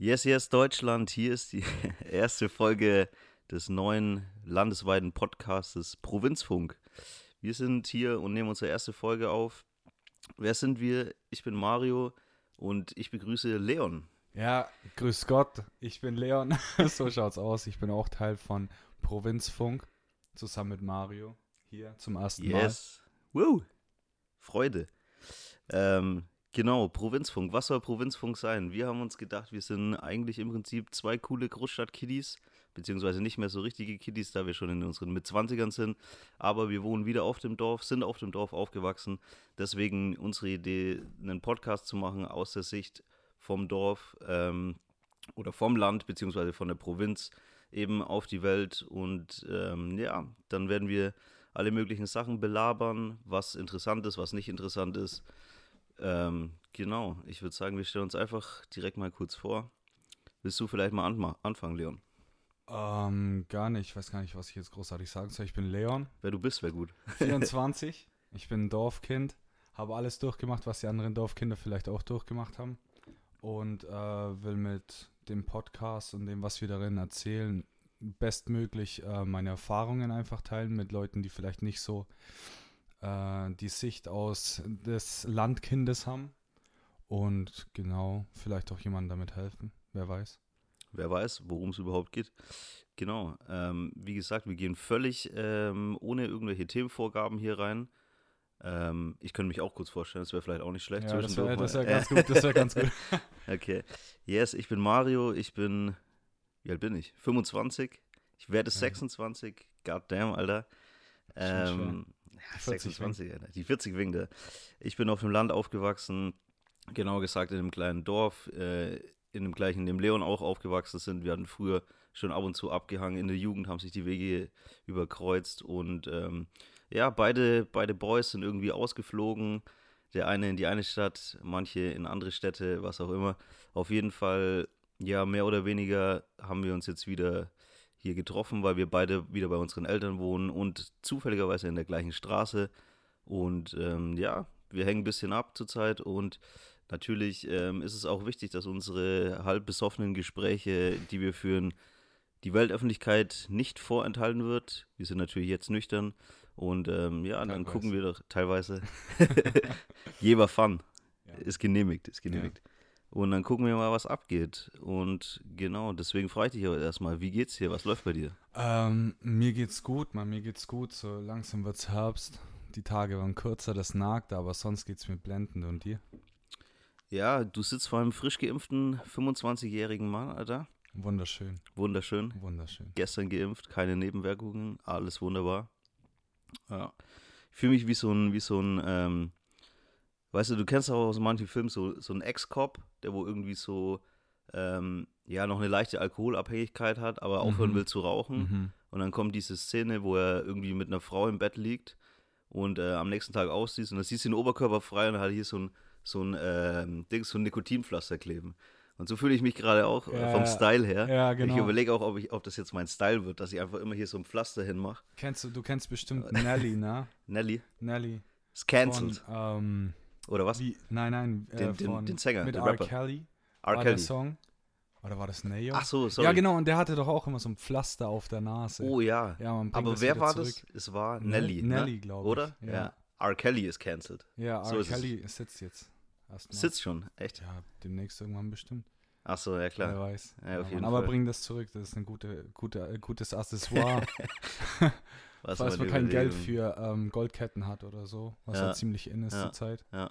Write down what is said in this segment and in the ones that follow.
Yes, yes, Deutschland. Hier ist die erste Folge des neuen landesweiten Podcastes Provinzfunk. Wir sind hier und nehmen unsere erste Folge auf. Wer sind wir? Ich bin Mario und ich begrüße Leon. Ja, grüß Gott, ich bin Leon. so schaut's aus. Ich bin auch Teil von Provinzfunk zusammen mit Mario hier zum ersten Mal. Yes. Woo. Freude. Ähm, genau, Provinzfunk. Was soll Provinzfunk sein? Wir haben uns gedacht, wir sind eigentlich im Prinzip zwei coole Großstadt-Kiddies, beziehungsweise nicht mehr so richtige Kiddies, da wir schon in unseren Mitzwanzigern sind. Aber wir wohnen wieder auf dem Dorf, sind auf dem Dorf aufgewachsen. Deswegen unsere Idee, einen Podcast zu machen aus der Sicht vom Dorf ähm, oder vom Land, beziehungsweise von der Provinz eben auf die Welt. Und ähm, ja, dann werden wir alle möglichen Sachen belabern, was interessant ist, was nicht interessant ist. Ähm, genau, ich würde sagen, wir stellen uns einfach direkt mal kurz vor. Willst du vielleicht mal anma- anfangen, Leon? Ähm, gar nicht. Ich weiß gar nicht, was ich jetzt großartig sagen soll. Ich bin Leon, Wer du bist, wäre gut. 24. ich bin ein Dorfkind. Habe alles durchgemacht, was die anderen Dorfkinder vielleicht auch durchgemacht haben. Und äh, will mit dem Podcast und dem, was wir darin erzählen, bestmöglich äh, meine Erfahrungen einfach teilen mit Leuten, die vielleicht nicht so äh, die Sicht aus des Landkindes haben. Und genau, vielleicht auch jemandem damit helfen. Wer weiß. Wer weiß, worum es überhaupt geht. Genau. Ähm, wie gesagt, wir gehen völlig ähm, ohne irgendwelche Themenvorgaben hier rein. Ähm, ich könnte mich auch kurz vorstellen, das wäre vielleicht auch nicht schlecht. Ja, das wäre wär ganz gut. Das wäre ganz gut. Okay. Yes, ich bin Mario. Ich bin. Wie alt bin ich? 25. Ich werde Ja. 26. Goddamn, Alter. Ähm, ja, Die 40 26, Alter. Die 40 wegen der. Ich bin auf dem Land aufgewachsen. Genau gesagt in einem kleinen Dorf. Äh, in dem gleichen, in dem Leon auch aufgewachsen sind. Wir hatten früher schon ab und zu abgehangen. In der Jugend haben sich die Wege überkreuzt. Und ähm, ja, beide, beide Boys sind irgendwie ausgeflogen. Der eine in die eine Stadt, manche in andere Städte, was auch immer. Auf jeden Fall, ja, mehr oder weniger haben wir uns jetzt wieder hier getroffen, weil wir beide wieder bei unseren Eltern wohnen und zufälligerweise in der gleichen Straße. Und ähm, ja, wir hängen ein bisschen ab zurzeit und natürlich ähm, ist es auch wichtig, dass unsere halb besoffenen Gespräche, die wir führen, die Weltöffentlichkeit nicht vorenthalten wird. Wir sind natürlich jetzt nüchtern und ähm, ja, dann Teilweise. gucken wir doch teilweise. Jeber Fun Ja. ist genehmigt, ist genehmigt. Und dann gucken wir mal, was abgeht. Und genau, deswegen frage ich dich aber erstmal, wie geht's dir? Was läuft bei dir? Ähm, mir geht's gut, man, mir geht's gut. So langsam wird's Herbst. Die Tage waren kürzer, das nagt, aber sonst geht's mir blendend. Und dir? Ja, du sitzt vor einem frisch geimpften 25-jährigen Mann, Alter. Wunderschön, Wunderschön. wunderschön. Gestern geimpft, keine Nebenwirkungen, alles wunderbar. Ja. Ich fühle mich wie so ein, wie so ein, ähm, weißt du, du kennst auch aus manchen Filmen so, so einen Ex-Cop, der wo irgendwie so, ähm, ja, noch eine leichte Alkoholabhängigkeit hat, aber aufhören Mhm. will zu rauchen. Mhm. Und dann kommt diese Szene, wo er irgendwie mit einer Frau im Bett liegt und äh, am nächsten Tag aussieht und dann siehst du den Oberkörper frei und hat hier so ein, so ein ähm, Ding, so ein Nikotinpflaster kleben. Und so fühle ich mich gerade auch äh, Ja, vom. Style her. Ja, Ich genau. überlege auch, ob, ich, ob das jetzt mein Style wird, dass ich einfach immer hier so ein Pflaster hinmache. Kennst du, du kennst bestimmt Nelly, ne? Nelly, Nelly. ist cancelled. Von, ähm, Oder was? wie, nein, nein, äh, Den- den- den Sänger, mit den R. Rapper. Kelly. R. war Kelly. der Song. Oder war das Neo? Ach so, sorry. Ja, genau, und der hatte doch auch immer so ein Pflaster auf der Nase. Oh ja. ja, Aber wer war zurück. das? Es war Nell- Nelly. Nelly, ne? glaube ich. Oder? Ja. R. Kelly ist cancelled. Ja, So R. ist es. Kelly sitzt jetzt. Sitzt schon, echt? Ja, demnächst irgendwann bestimmt. Ach so, ja Wer klar. weiß. Ja, jeden Aber bring das zurück, das ist ein gute, gute, gutes Accessoire, Was falls man kein Geld für ähm, Goldketten hat oder so, was Ja. halt ziemlich in ist Ja. zurzeit. Ja.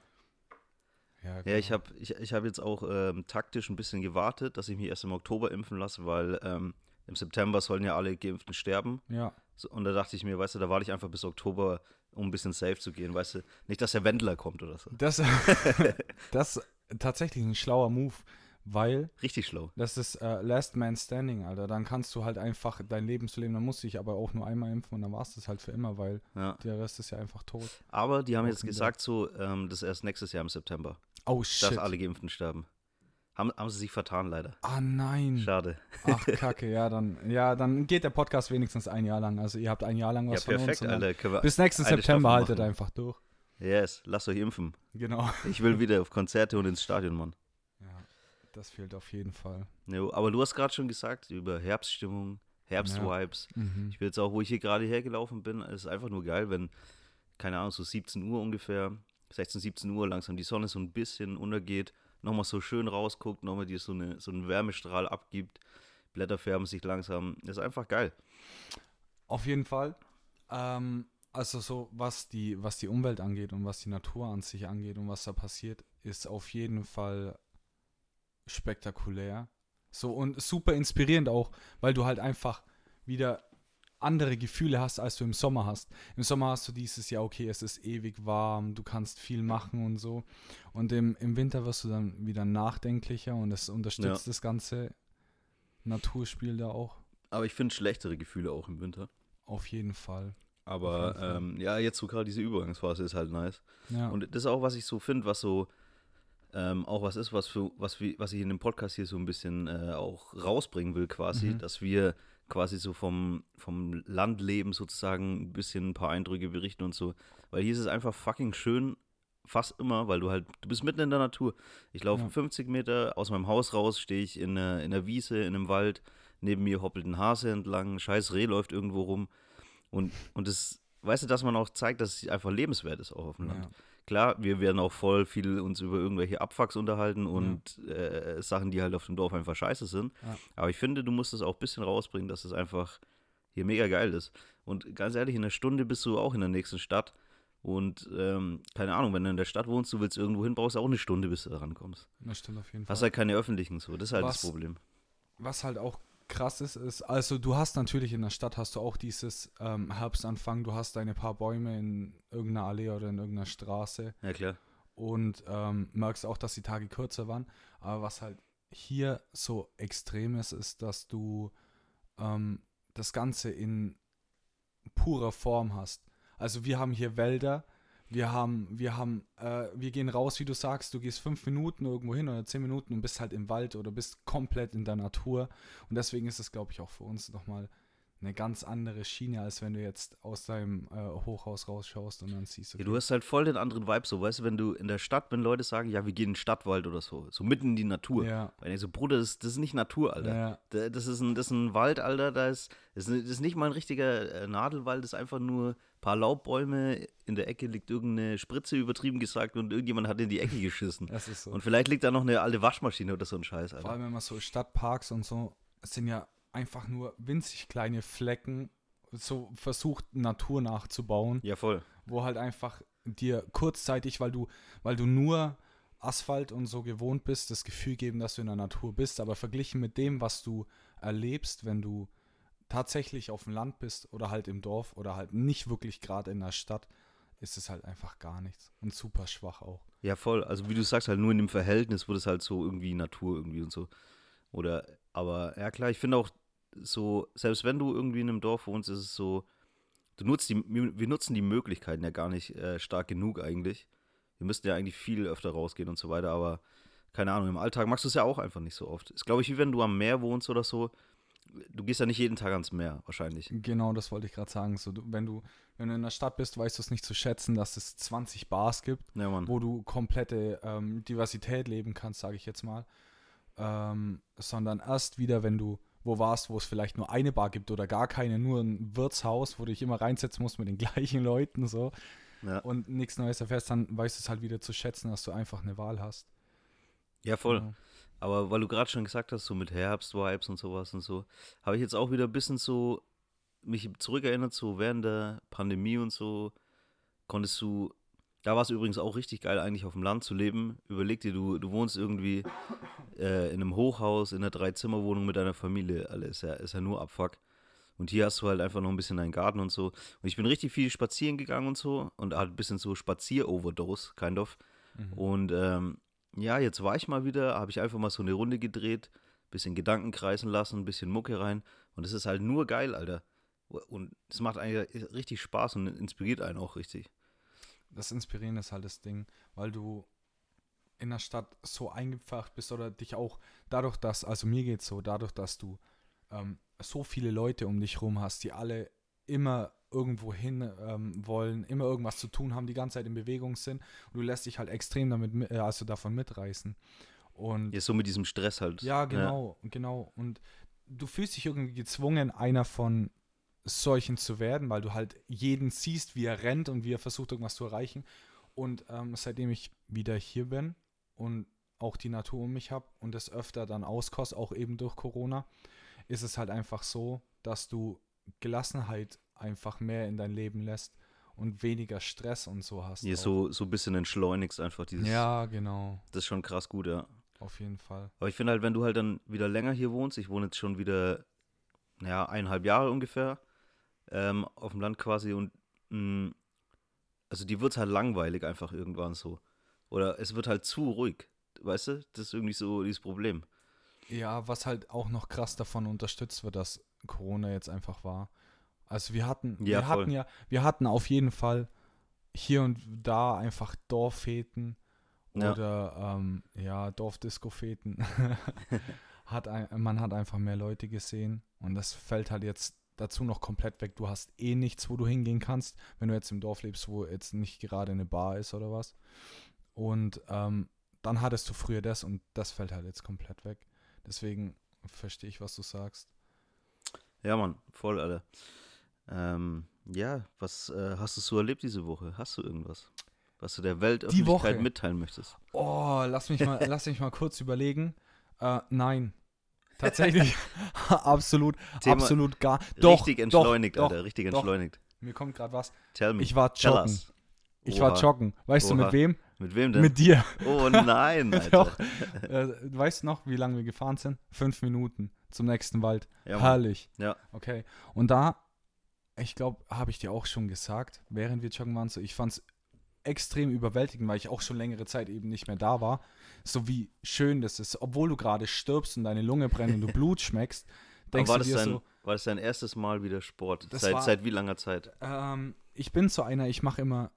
Ja, Ja, ich genau. habe ich, ich hab jetzt auch ähm, taktisch ein bisschen gewartet, dass ich mich erst im Oktober impfen lasse, weil ähm, im September sollen ja alle Geimpften sterben. Ja, So, und da dachte ich mir, weißt du, da warte ich einfach bis Oktober, um ein bisschen safe zu gehen, weißt du. Nicht, dass der Wendler kommt oder so. das, das ist tatsächlich ein schlauer Move, weil Richtig schlau. das ist äh, Last Man Standing, Alter. Dann kannst du halt einfach dein Leben zu leben, dann musst du dich aber auch nur einmal impfen und dann war es das halt für immer, weil Ja. der Rest ist ja einfach tot. Aber die haben Auch jetzt gesagt, so, ähm, das ist erst nächstes Jahr im September, Oh dass shit. alle Geimpften sterben. Haben, haben sie sich vertan, leider. Ah nein. Schade. Ach Kacke, ja, dann ja, dann geht der Podcast wenigstens ein Jahr lang. Also ihr habt ein Jahr lang Ja, was von perfekt, uns. und dann Alter. Bis nächsten September haltet einfach durch. Yes, lasst euch impfen. Genau. Ich will wieder auf Konzerte und ins Stadion, Mann. Ja. Das fehlt auf jeden Fall. Jo, aber du hast gerade schon gesagt über Herbststimmung, Herbstvibes. Mhm. Ich bin jetzt auch, wo ich hier gerade hergelaufen bin, es ist einfach nur geil, wenn, keine Ahnung, so 17 Uhr ungefähr, 16, 17 Uhr langsam die Sonne so ein bisschen untergeht, nochmal so schön rausguckt, nochmal dir so, eine, so einen Wärmestrahl abgibt, Blätter färben sich langsam. Das ist einfach geil. Auf jeden Fall. Ähm, also so, was die, was die Umwelt angeht und was die Natur an sich angeht und was da passiert, ist auf jeden Fall spektakulär. So und super inspirierend auch, weil du halt einfach wieder andere Gefühle hast, als du im Sommer hast. Im Sommer hast du dieses Jahr, okay, es ist ewig warm, du kannst viel machen und so. Und im, im Winter wirst du dann wieder nachdenklicher und es unterstützt Ja. das ganze Naturspiel da auch. Aber ich finde schlechtere Gefühle auch im Winter. Auf jeden Fall. Aber jeden Fall. ähm, ja, jetzt so gerade diese Übergangsphase ist halt nice. Ja. Und das ist auch, was ich so finde, was so ähm, auch was ist, was für was wir, was ich in dem Podcast hier so ein bisschen äh, auch rausbringen will, quasi, Mhm. dass wir quasi so vom, vom Landleben sozusagen ein bisschen ein paar Eindrücke berichten und so. Weil hier ist es einfach fucking schön, fast immer, weil du halt, du bist mitten in der Natur. Ich laufe Ja. 50 Meter aus meinem Haus raus, stehe ich in der, in Wiese, in einem Wald, neben mir hoppelt ein Hase entlang, ein scheiß Reh läuft irgendwo rum. Und, und das, weißt du, dass man auch zeigt, dass es einfach lebenswert ist auch auf dem Land. ja. Klar, wir werden auch voll viel uns über irgendwelche Abfucks unterhalten und äh, Sachen, die halt auf dem Dorf einfach scheiße sind. Ja. Aber ich finde, du musst es auch ein bisschen rausbringen, dass es einfach hier mega geil ist. Und ganz ehrlich, in einer Stunde bist du auch in der nächsten Stadt. Und ähm, keine Ahnung, wenn du in der Stadt wohnst, du willst irgendwo hin, brauchst du auch eine Stunde, bis du da rankommst. Das stimmt auf jeden Hast Fall. halt keine öffentlichen so. Das ist halt Was- das Problem. Was halt auch krass ist, ist, also du hast natürlich in der Stadt hast du auch dieses ähm, Herbstanfang, du hast deine paar Bäume in irgendeiner Allee oder in irgendeiner Straße Ja, klar. und ähm, merkst auch, dass die Tage kürzer waren. Aber was halt hier so extrem ist, ist, dass du ähm, das Ganze in purer Form hast. Also wir haben hier Wälder, wir haben, wir haben, äh, wir gehen raus, wie du sagst, du gehst fünf Minuten irgendwo hin oder zehn Minuten und bist halt im Wald oder bist komplett in der Natur. Und deswegen ist es, glaube ich, auch für uns nochmal eine ganz andere Schiene, als wenn du jetzt aus deinem äh, Hochhaus rausschaust und dann siehst, Ja, du hast halt voll den anderen Vibe so, weißt du, wenn du in der Stadt, wenn Leute sagen, ja, wir gehen in den Stadtwald oder so, so mitten in die Natur. ja, Weil ich so, Bruder, das, das ist nicht Natur, Alter. ja, Da- Das ist ein, das ist ein Wald, Alter, da ist, das ist, nicht mal ein richtiger äh, Nadelwald, das ist einfach nur ein paar Laubbäume, in der Ecke liegt irgendeine Spritze, übertrieben gesagt, und irgendjemand hat in die Ecke geschissen. das ist so. Und vielleicht liegt da noch eine alte Waschmaschine oder so ein Scheiß, Vor Alter. allem, wenn man so Stadtparks und so, es sind ja einfach nur winzig kleine Flecken, so versucht Natur nachzubauen, Ja, voll. wo halt einfach dir kurzzeitig, weil du, weil du nur Asphalt und so gewohnt bist, das Gefühl geben, dass du in der Natur bist, aber verglichen mit dem, was du erlebst, wenn du tatsächlich auf dem Land bist oder halt im Dorf oder halt nicht wirklich gerade in der Stadt, ist es halt einfach gar nichts und super schwach auch. Ja, voll. Also wie du sagst, halt nur in dem Verhältnis wurde es halt so irgendwie Natur irgendwie und so. Oder, aber ja klar, ich finde auch so, selbst wenn du irgendwie in einem Dorf wohnst, ist es so, du nutzt die, wir nutzen die Möglichkeiten ja gar nicht äh, stark genug eigentlich. Wir müssten ja eigentlich viel öfter rausgehen und so weiter, aber keine Ahnung, im Alltag magst du es ja auch einfach nicht so oft. Ist, glaube ich, wie wenn du am Meer wohnst oder so. Du gehst ja nicht jeden Tag ans Meer, wahrscheinlich. Genau, das wollte ich gerade sagen. So, du, wenn, du, wenn du in der Stadt bist, weißt du es nicht zu schätzen, dass es 20 Bars gibt, Ja, wo du komplette ähm, Diversität leben kannst, sage ich jetzt mal. Ähm, sondern erst wieder, wenn du wo warst, wo es vielleicht nur eine Bar gibt oder gar keine, nur ein Wirtshaus, wo du dich immer reinsetzen musst mit den gleichen Leuten so Ja. und nichts Neues erfährst, dann weißt du es halt wieder zu schätzen, dass du einfach eine Wahl hast. Ja, voll. Genau. Aber weil du gerade schon gesagt hast, so mit Herbst-Vibes und sowas und so, habe ich jetzt auch wieder ein bisschen so mich zurückerinnert, so während der Pandemie und so, konntest du, da war es übrigens auch richtig geil, eigentlich auf dem Land zu leben. Überleg dir, du, du wohnst irgendwie äh, in einem Hochhaus, in einer Dreizimmerwohnung mit deiner Familie, Alter, ist ja, ist ja nur Abfuck. Und hier hast du halt einfach noch ein bisschen deinen Garten und so. Und ich bin richtig viel spazieren gegangen und so und halt ein bisschen so Spazier-Overdose, kind of. Mhm. Und ähm, ja, jetzt war ich mal wieder, habe ich einfach mal so eine Runde gedreht, bisschen Gedanken kreisen lassen, ein bisschen Mucke rein. Und es ist halt nur geil, Alter. Und es macht eigentlich richtig Spaß und inspiriert einen auch richtig. Das Inspirieren ist halt das Ding, weil du in der Stadt so eingepfercht bist oder dich auch dadurch, dass, also mir geht's so, dadurch, dass du ähm, so viele Leute um dich rum hast, die alle immer irgendwo hin ähm, wollen, immer irgendwas zu tun haben, die ganze Zeit in Bewegung sind und du lässt dich halt extrem damit, mi- äh, also davon mitreißen. Und Ja, so mit diesem Stress halt. ja, genau, genau. Und du fühlst dich irgendwie gezwungen, einer von solchen zu werden, weil du halt jeden siehst, wie er rennt und wie er versucht, irgendwas zu erreichen. Und ähm, seitdem ich wieder hier bin und auch die Natur um mich habe und es öfter dann auskost, auch eben durch Corona, ist es halt einfach so, dass du Gelassenheit einfach mehr in dein Leben lässt und weniger Stress und so hast. Auch. so, so ein bisschen entschleunigst einfach dieses. ja, genau, Das ist schon krass gut, ja. auf jeden Fall. Aber ich finde halt, wenn du halt dann wieder länger hier wohnst, ich wohne jetzt schon wieder, naja, eineinhalb Jahre ungefähr, ähm, auf dem Land quasi und mh, also die wird halt langweilig einfach irgendwann so. Oder es wird halt zu ruhig. Weißt du? Das ist irgendwie so dieses Problem. Ja, was halt auch noch krass davon unterstützt wird, dass Corona jetzt einfach war. Also wir hatten, Ja, wir voll. hatten ja, wir hatten auf jeden Fall hier und da einfach Dorffeten Ja. oder ähm, ja, Dorfdisco-Feten. hat ein, man hat einfach mehr Leute gesehen und das fällt halt jetzt dazu noch komplett weg. Du hast eh nichts, wo du hingehen kannst, wenn du jetzt im Dorf lebst, wo jetzt nicht gerade eine Bar ist oder was. Und ähm, dann hattest du früher das und das fällt halt jetzt komplett weg. Deswegen verstehe ich, was du sagst. Ja, Mann, voll, Alter. Ähm, ja, was äh, hast du so erlebt diese Woche? Hast du irgendwas? Was du der Weltöffentlichkeit Woche? mitteilen möchtest? Oh, lass mich mal, lass mich mal kurz überlegen. Äh, nein. Tatsächlich. absolut, Thema absolut gar. Doch, richtig entschleunigt, doch, Alter. Richtig doch. entschleunigt. Mir kommt gerade was. Tell me. Ich war joggen. Ich war joggen. Weißt du Oha. mit wem? Mit wem denn? Mit dir. oh nein, Alter. Doch. Äh, weißt du noch, wie lange wir gefahren sind? Fünf Minuten zum nächsten Wald. Ja. Herrlich. Ja. Okay. Und da, ich glaube, habe ich dir auch schon gesagt, während wir joggen waren, so, ich fand es extrem überwältigend, weil ich auch schon längere Zeit eben nicht mehr da war. So wie schön das ist. Obwohl du gerade stirbst und deine Lunge brennt und du Blut schmeckst, denkst war du das, dir dein, so, war das dein erstes Mal wieder Sport? Seit, war- seit wie langer Zeit? ähm, ich bin so einer, ich mache immer,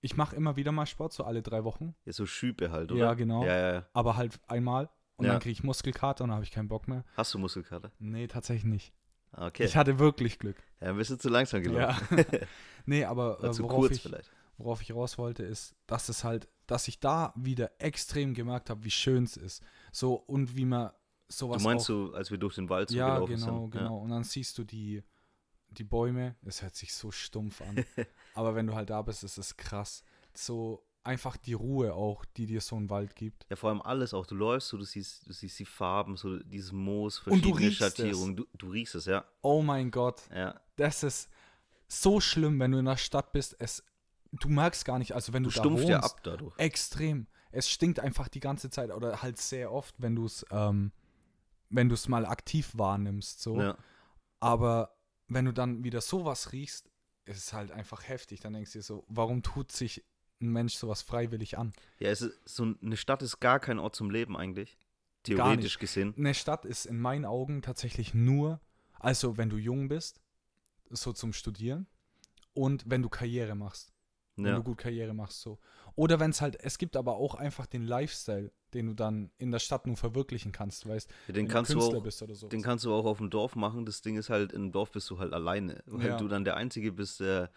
ich mache immer wieder mal Sport, so alle drei Wochen, Ja, so Schübe halt, oder? Ja, genau. Ja, ja, ja. aber halt einmal. Und Ja. dann kriege ich Muskelkater und dann habe ich keinen Bock mehr. Hast du Muskelkater? Nee, tatsächlich nicht. Ah, Okay. Ich hatte wirklich Glück. ja, ein bisschen zu langsam gelaufen. Ja. nee, aber äh, worauf, kurz ich, vielleicht. Worauf ich raus wollte, ist, dass es halt, dass ich da wieder extrem gemerkt habe, wie schön es ist. So und wie man sowas Du meinst auch, so, als wir durch den Wald so Ja, gelaufen genau, sind? genau. Und dann siehst du die, die Bäume. Es hört sich so stumpf an. aber wenn du halt da bist, ist es krass. So einfach die Ruhe auch, die dir so ein Wald gibt. Ja, vor allem alles auch. Du läufst so, du siehst, du siehst die Farben, so dieses Moos, verschiedene. Schattierungen. Du, du riechst es, ja. Oh mein Gott, Ja. das ist so schlimm, wenn du in der Stadt bist. Es, du merkst gar nicht, also wenn du, Du da stumpfst wohnst, ja ab dadurch. Extrem. Es stinkt einfach die ganze Zeit oder halt sehr oft, wenn du es, ähm, wenn du es mal aktiv wahrnimmst, so. Ja. Aber wenn du dann wieder sowas riechst, ist es halt einfach heftig. Dann denkst du dir so, warum tut sich ein Mensch sowas freiwillig an? ja, es ist so eine Stadt ist gar kein Ort zum Leben eigentlich. Theoretisch gesehen. Eine Stadt ist in meinen Augen tatsächlich nur, also wenn du jung bist, so zum Studieren und wenn du Karriere machst. Wenn Ja. du gut Karriere machst so. Oder wenn es halt, es gibt aber auch einfach den Lifestyle, den du dann in der Stadt nur verwirklichen kannst, weißt Ja, den wenn kannst du du Künstler auch, bist oder so. den kannst du auch auf dem Dorf machen. Das Ding ist halt, im Dorf bist du halt alleine. Weil Ja. du dann der Einzige bist, der,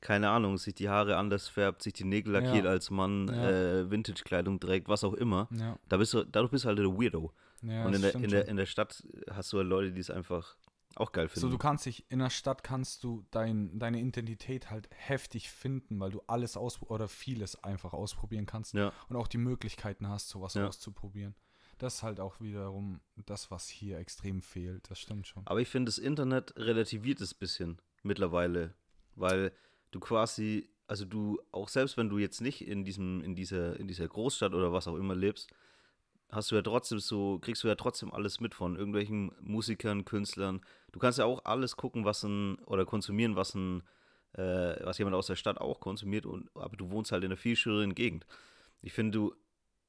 keine Ahnung, sich die Haare anders färbt, sich die Nägel lackiert als Mann, äh, Vintage-Kleidung trägt, was auch immer. Da bist du, dadurch bist du halt der Weirdo. Und in der, in, der, in der Stadt hast du halt Leute, die es einfach auch geil finden. So, du kannst dich, in der Stadt kannst du dein, deine Identität halt heftig finden, weil du alles aus oder vieles einfach ausprobieren kannst ja. und auch die Möglichkeiten hast, sowas Ja. auszuprobieren. Das ist halt auch wiederum das, was hier extrem fehlt. Das stimmt schon. Aber ich finde, das Internet relativiert es ein bisschen mittlerweile, weil du quasi, also du, auch selbst wenn du jetzt nicht in diesem, in dieser, in dieser Großstadt oder was auch immer lebst, hast du ja trotzdem so, kriegst du ja trotzdem alles mit von irgendwelchen Musikern, Künstlern. Du kannst ja auch alles gucken, was ein, oder konsumieren, was ein, äh, was jemand aus der Stadt auch konsumiert, und, aber du wohnst halt in einer viel schöneren Gegend. Ich finde, du,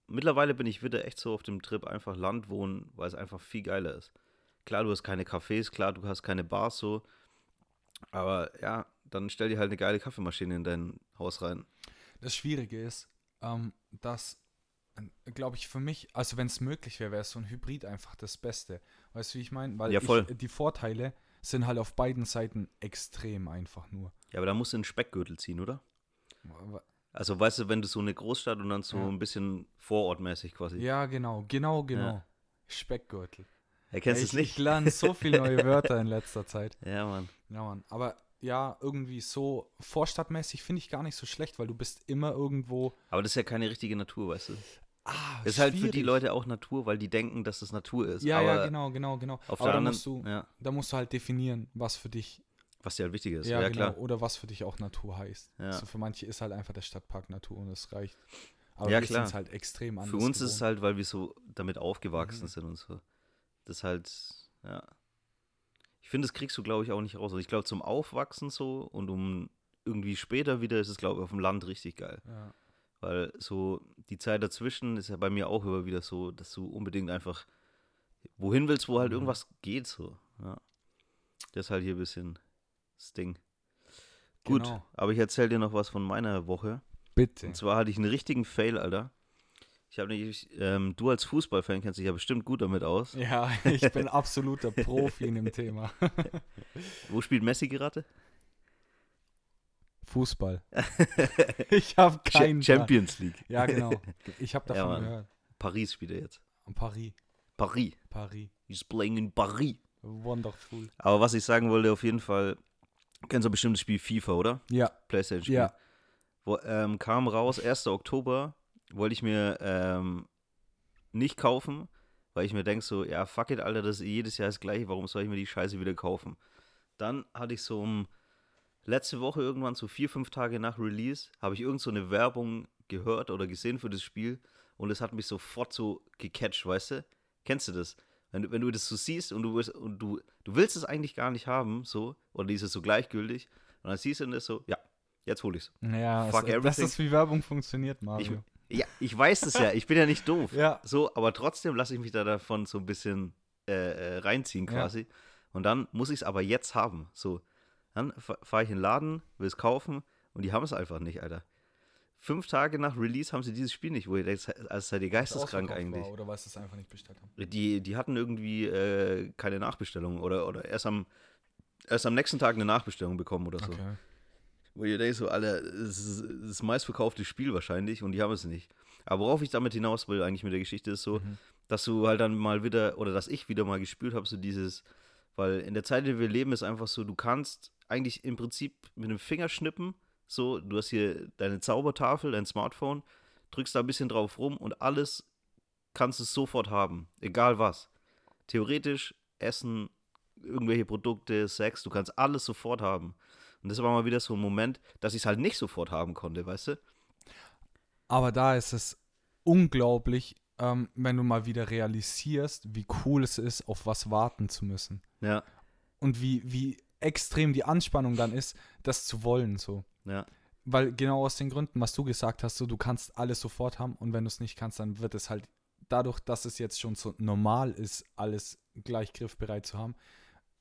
mittlerweile bin ich wieder echt so auf dem Trip, einfach Land wohnen, weil es einfach viel geiler ist. Klar, du hast keine Cafés, klar, du hast keine Bars so, aber ja, dann stell dir halt eine geile Kaffeemaschine in dein Haus rein. Das Schwierige ist, ähm, dass, glaube ich, für mich, also wenn es möglich wäre, wäre so ein Hybrid einfach das Beste. Weißt du, wie ich meine? Weil Ja. Ich, die Vorteile sind halt auf beiden Seiten extrem einfach nur. Ja, aber da musst du einen Speckgürtel ziehen, oder? Also weißt du, wenn du so eine Großstadt und dann so Ja. ein bisschen vorortmäßig quasi. Ja, genau, genau, genau. Speckgürtel. Erkennst du ich, es nicht? Ich lerne so viele neue Wörter in letzter Zeit. Ja, Mann. Ja, Mann. Aber ja, irgendwie so vorstadtmäßig finde ich gar nicht so schlecht, weil du bist immer irgendwo. Aber das ist ja keine richtige Natur, weißt du? Ah, ist halt für die schwierig. Leute auch Natur, weil die denken, dass das Natur ist. Ja, Aber ja, genau, genau, genau. Auf Aber der da anderen, musst, du, ja, da musst du halt definieren, was für dich was dir halt wichtig ist. ja, Ja, genau, klar. oder was für dich auch Natur heißt. Ja. So für manche ist halt einfach der Stadtpark Natur und es reicht. Aber Ja, wir klar. halt extrem anders Für uns ist es gewohnt. halt, weil wir so damit aufgewachsen Mhm. sind und so. Das ist halt, ja. Ich finde, das kriegst du, glaube ich, auch nicht raus. Und ich glaube, zum Aufwachsen so und um irgendwie später wieder ist es, glaube ich, auf dem Land richtig geil. Ja. Weil so die Zeit dazwischen ist ja bei mir auch immer wieder so, dass du unbedingt einfach wohin willst, wo halt Mhm. irgendwas geht so. Ja. Das ist halt hier ein bisschen das Ding. Gut, Genau. aber ich erzähle dir noch was von meiner Woche. Bitte. Und zwar hatte ich einen richtigen Fail, Alter. Ich habe nämlich, ähm, du als Fußballfan kennst dich ja bestimmt gut damit aus. Ja, ich bin absoluter Profi in dem Thema. Wo spielt Messi gerade? Fußball. Ich habe keinen Cha- Champions League. Ja, genau. Ich habe Ja, davon Mann. gehört. Paris spielt er jetzt. Paris. Paris. Paris. He's playing in Paris. Wonderful. Aber was ich sagen wollte, auf jeden Fall, kennst du bestimmt das Spiel FIFA, oder? Ja, Playstation-Spiel. ja. Wo, ähm, kam raus, 1. Oktober, wollte ich mir ähm, nicht kaufen, weil ich mir denke so, ja, fuck it, Alter, das ist jedes Jahr das gleiche, warum soll ich mir die Scheiße wieder kaufen? Dann hatte ich so um letzte Woche irgendwann, so vier, fünf Tage nach Release, habe ich irgend so eine Werbung gehört oder gesehen für das Spiel und es hat mich sofort so gecatcht, weißt du? Kennst du das? Wenn du, wenn du das so siehst und du, willst- und du, du willst es eigentlich gar nicht haben, so, oder ist es so gleichgültig, und dann siehst du das so, ja, jetzt hol ich's. Ja, Fuck es, das everything. ist wie Werbung funktioniert, Mario. Ja, ich weiß es ja, ich bin ja nicht doof. Ja. So, aber trotzdem lasse ich mich da davon so ein bisschen äh, äh, reinziehen Ja. quasi. Und dann muss ich es aber jetzt haben. So, dann fahre ich in den Laden, will es kaufen und die haben es einfach nicht, Alter. Fünf Tage nach Release haben sie dieses Spiel nicht, wo ihr denkt, als seid ihr geisteskrank eigentlich. War, oder was es einfach nicht bestellt haben. Die, die hatten irgendwie äh, keine Nachbestellung oder, oder erst, am, erst am nächsten Tag eine Nachbestellung bekommen oder so. Okay. Wo ihr denkt so, Alter, das ist das meistverkaufte Spiel wahrscheinlich und die haben es nicht. Aber worauf ich damit hinaus will, eigentlich mit der Geschichte, ist so, Mhm. dass du halt dann mal wieder, oder dass ich wieder mal gespürt habe, so dieses, weil in der Zeit, in der wir leben, ist einfach so, du kannst eigentlich im Prinzip mit dem Finger schnippen, so, du hast hier deine Zaubertafel, dein Smartphone, drückst da ein bisschen drauf rum und alles kannst du sofort haben, egal was. Theoretisch, Essen, irgendwelche Produkte, Sex, du kannst alles sofort haben. Und das war mal wieder so ein Moment, dass ich es halt nicht sofort haben konnte, weißt du? Aber da ist es unglaublich, ähm, wenn du mal wieder realisierst, wie cool es ist, auf was warten zu müssen. Ja, Und wie, wie extrem die Anspannung dann ist, das zu wollen, so. ja, Weil genau aus den Gründen, was du gesagt hast, so du kannst alles sofort haben und wenn du es nicht kannst, dann wird es halt dadurch, dass es jetzt schon so normal ist, alles gleich griffbereit zu haben,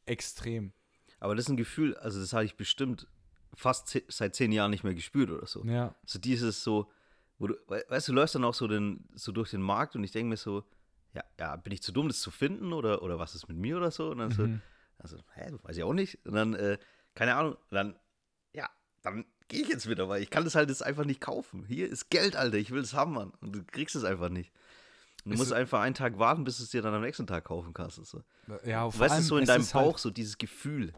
extrem. Aber das ist ein Gefühl, also das hatte ich bestimmt fast ze seit zehn Jahren nicht mehr gespürt oder so. Ja, So dieses so, wo du, we- weißt du, läufst dann auch so, den, so durch den Markt und ich denke mir so, ja, ja, bin ich zu dumm, das zu finden oder, oder was ist mit mir oder so? Und dann so, Mhm. Also, hä, weiß ich auch nicht. Und dann, äh, keine Ahnung, dann, ja, dann gehe ich jetzt wieder, weil ich kann das halt jetzt einfach nicht kaufen. Hier ist Geld, Alter, ich will es haben, Mann. Und du kriegst es einfach nicht. Und du musst einfach einen Tag warten, bis du es dir dann am nächsten Tag kaufen kannst. So. ja vor Weißt du, so in deinem ist Bauch, Halt, so dieses Gefühl.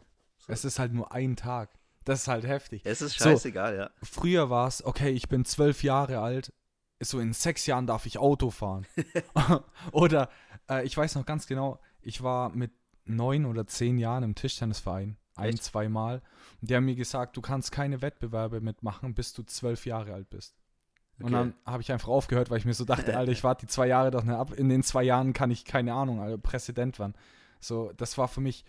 es ist halt nur ein Tag. Das ist halt heftig. Es ist So. scheißegal, ja. Früher war es, okay, ich bin zwölf Jahre alt, so in sechs Jahren darf ich Auto fahren. oder äh, ich weiß noch ganz genau, ich war mit neun oder zehn Jahren im Tischtennisverein. Ein, Echt? zweimal. Und die haben mir gesagt, du kannst keine Wettbewerbe mitmachen, bis du zwölf Jahre alt bist. Und Okay. dann habe ich einfach aufgehört, weil ich mir so dachte, Alter, ich warte die zwei Jahre doch nicht ab. In den zwei Jahren kann ich, keine Ahnung, Alter, Präsident werden. So, das war für mich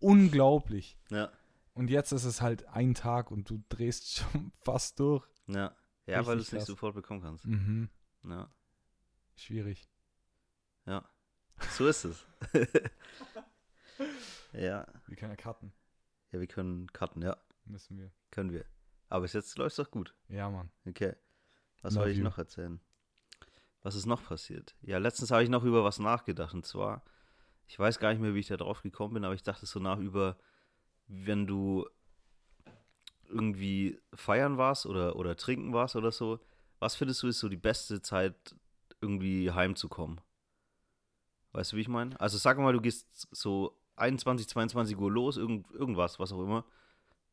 unglaublich. Ja, Und jetzt ist es halt ein Tag und du drehst schon fast durch. ja. Ja, weil du es nicht sofort bekommen kannst. Mhm. Ja, Schwierig. ja. So ist es. ja. Wir können ja cutten. Ja, wir können cutten, ja. Müssen wir. Können wir. Aber bis jetzt läuft es doch gut. Ja, Mann. Okay. Was soll ich noch erzählen? Was ist noch passiert? Ja, letztens habe ich noch über was nachgedacht. Und zwar, ich weiß gar nicht mehr, wie ich da drauf gekommen bin, aber ich dachte so nach über, wenn du irgendwie feiern warst oder, oder trinken warst oder so, was findest du ist so die beste Zeit, irgendwie heimzukommen? Weißt du, wie ich meine? Also sag mal, du gehst so 21, 22 Uhr los, irgend, irgendwas, was auch immer.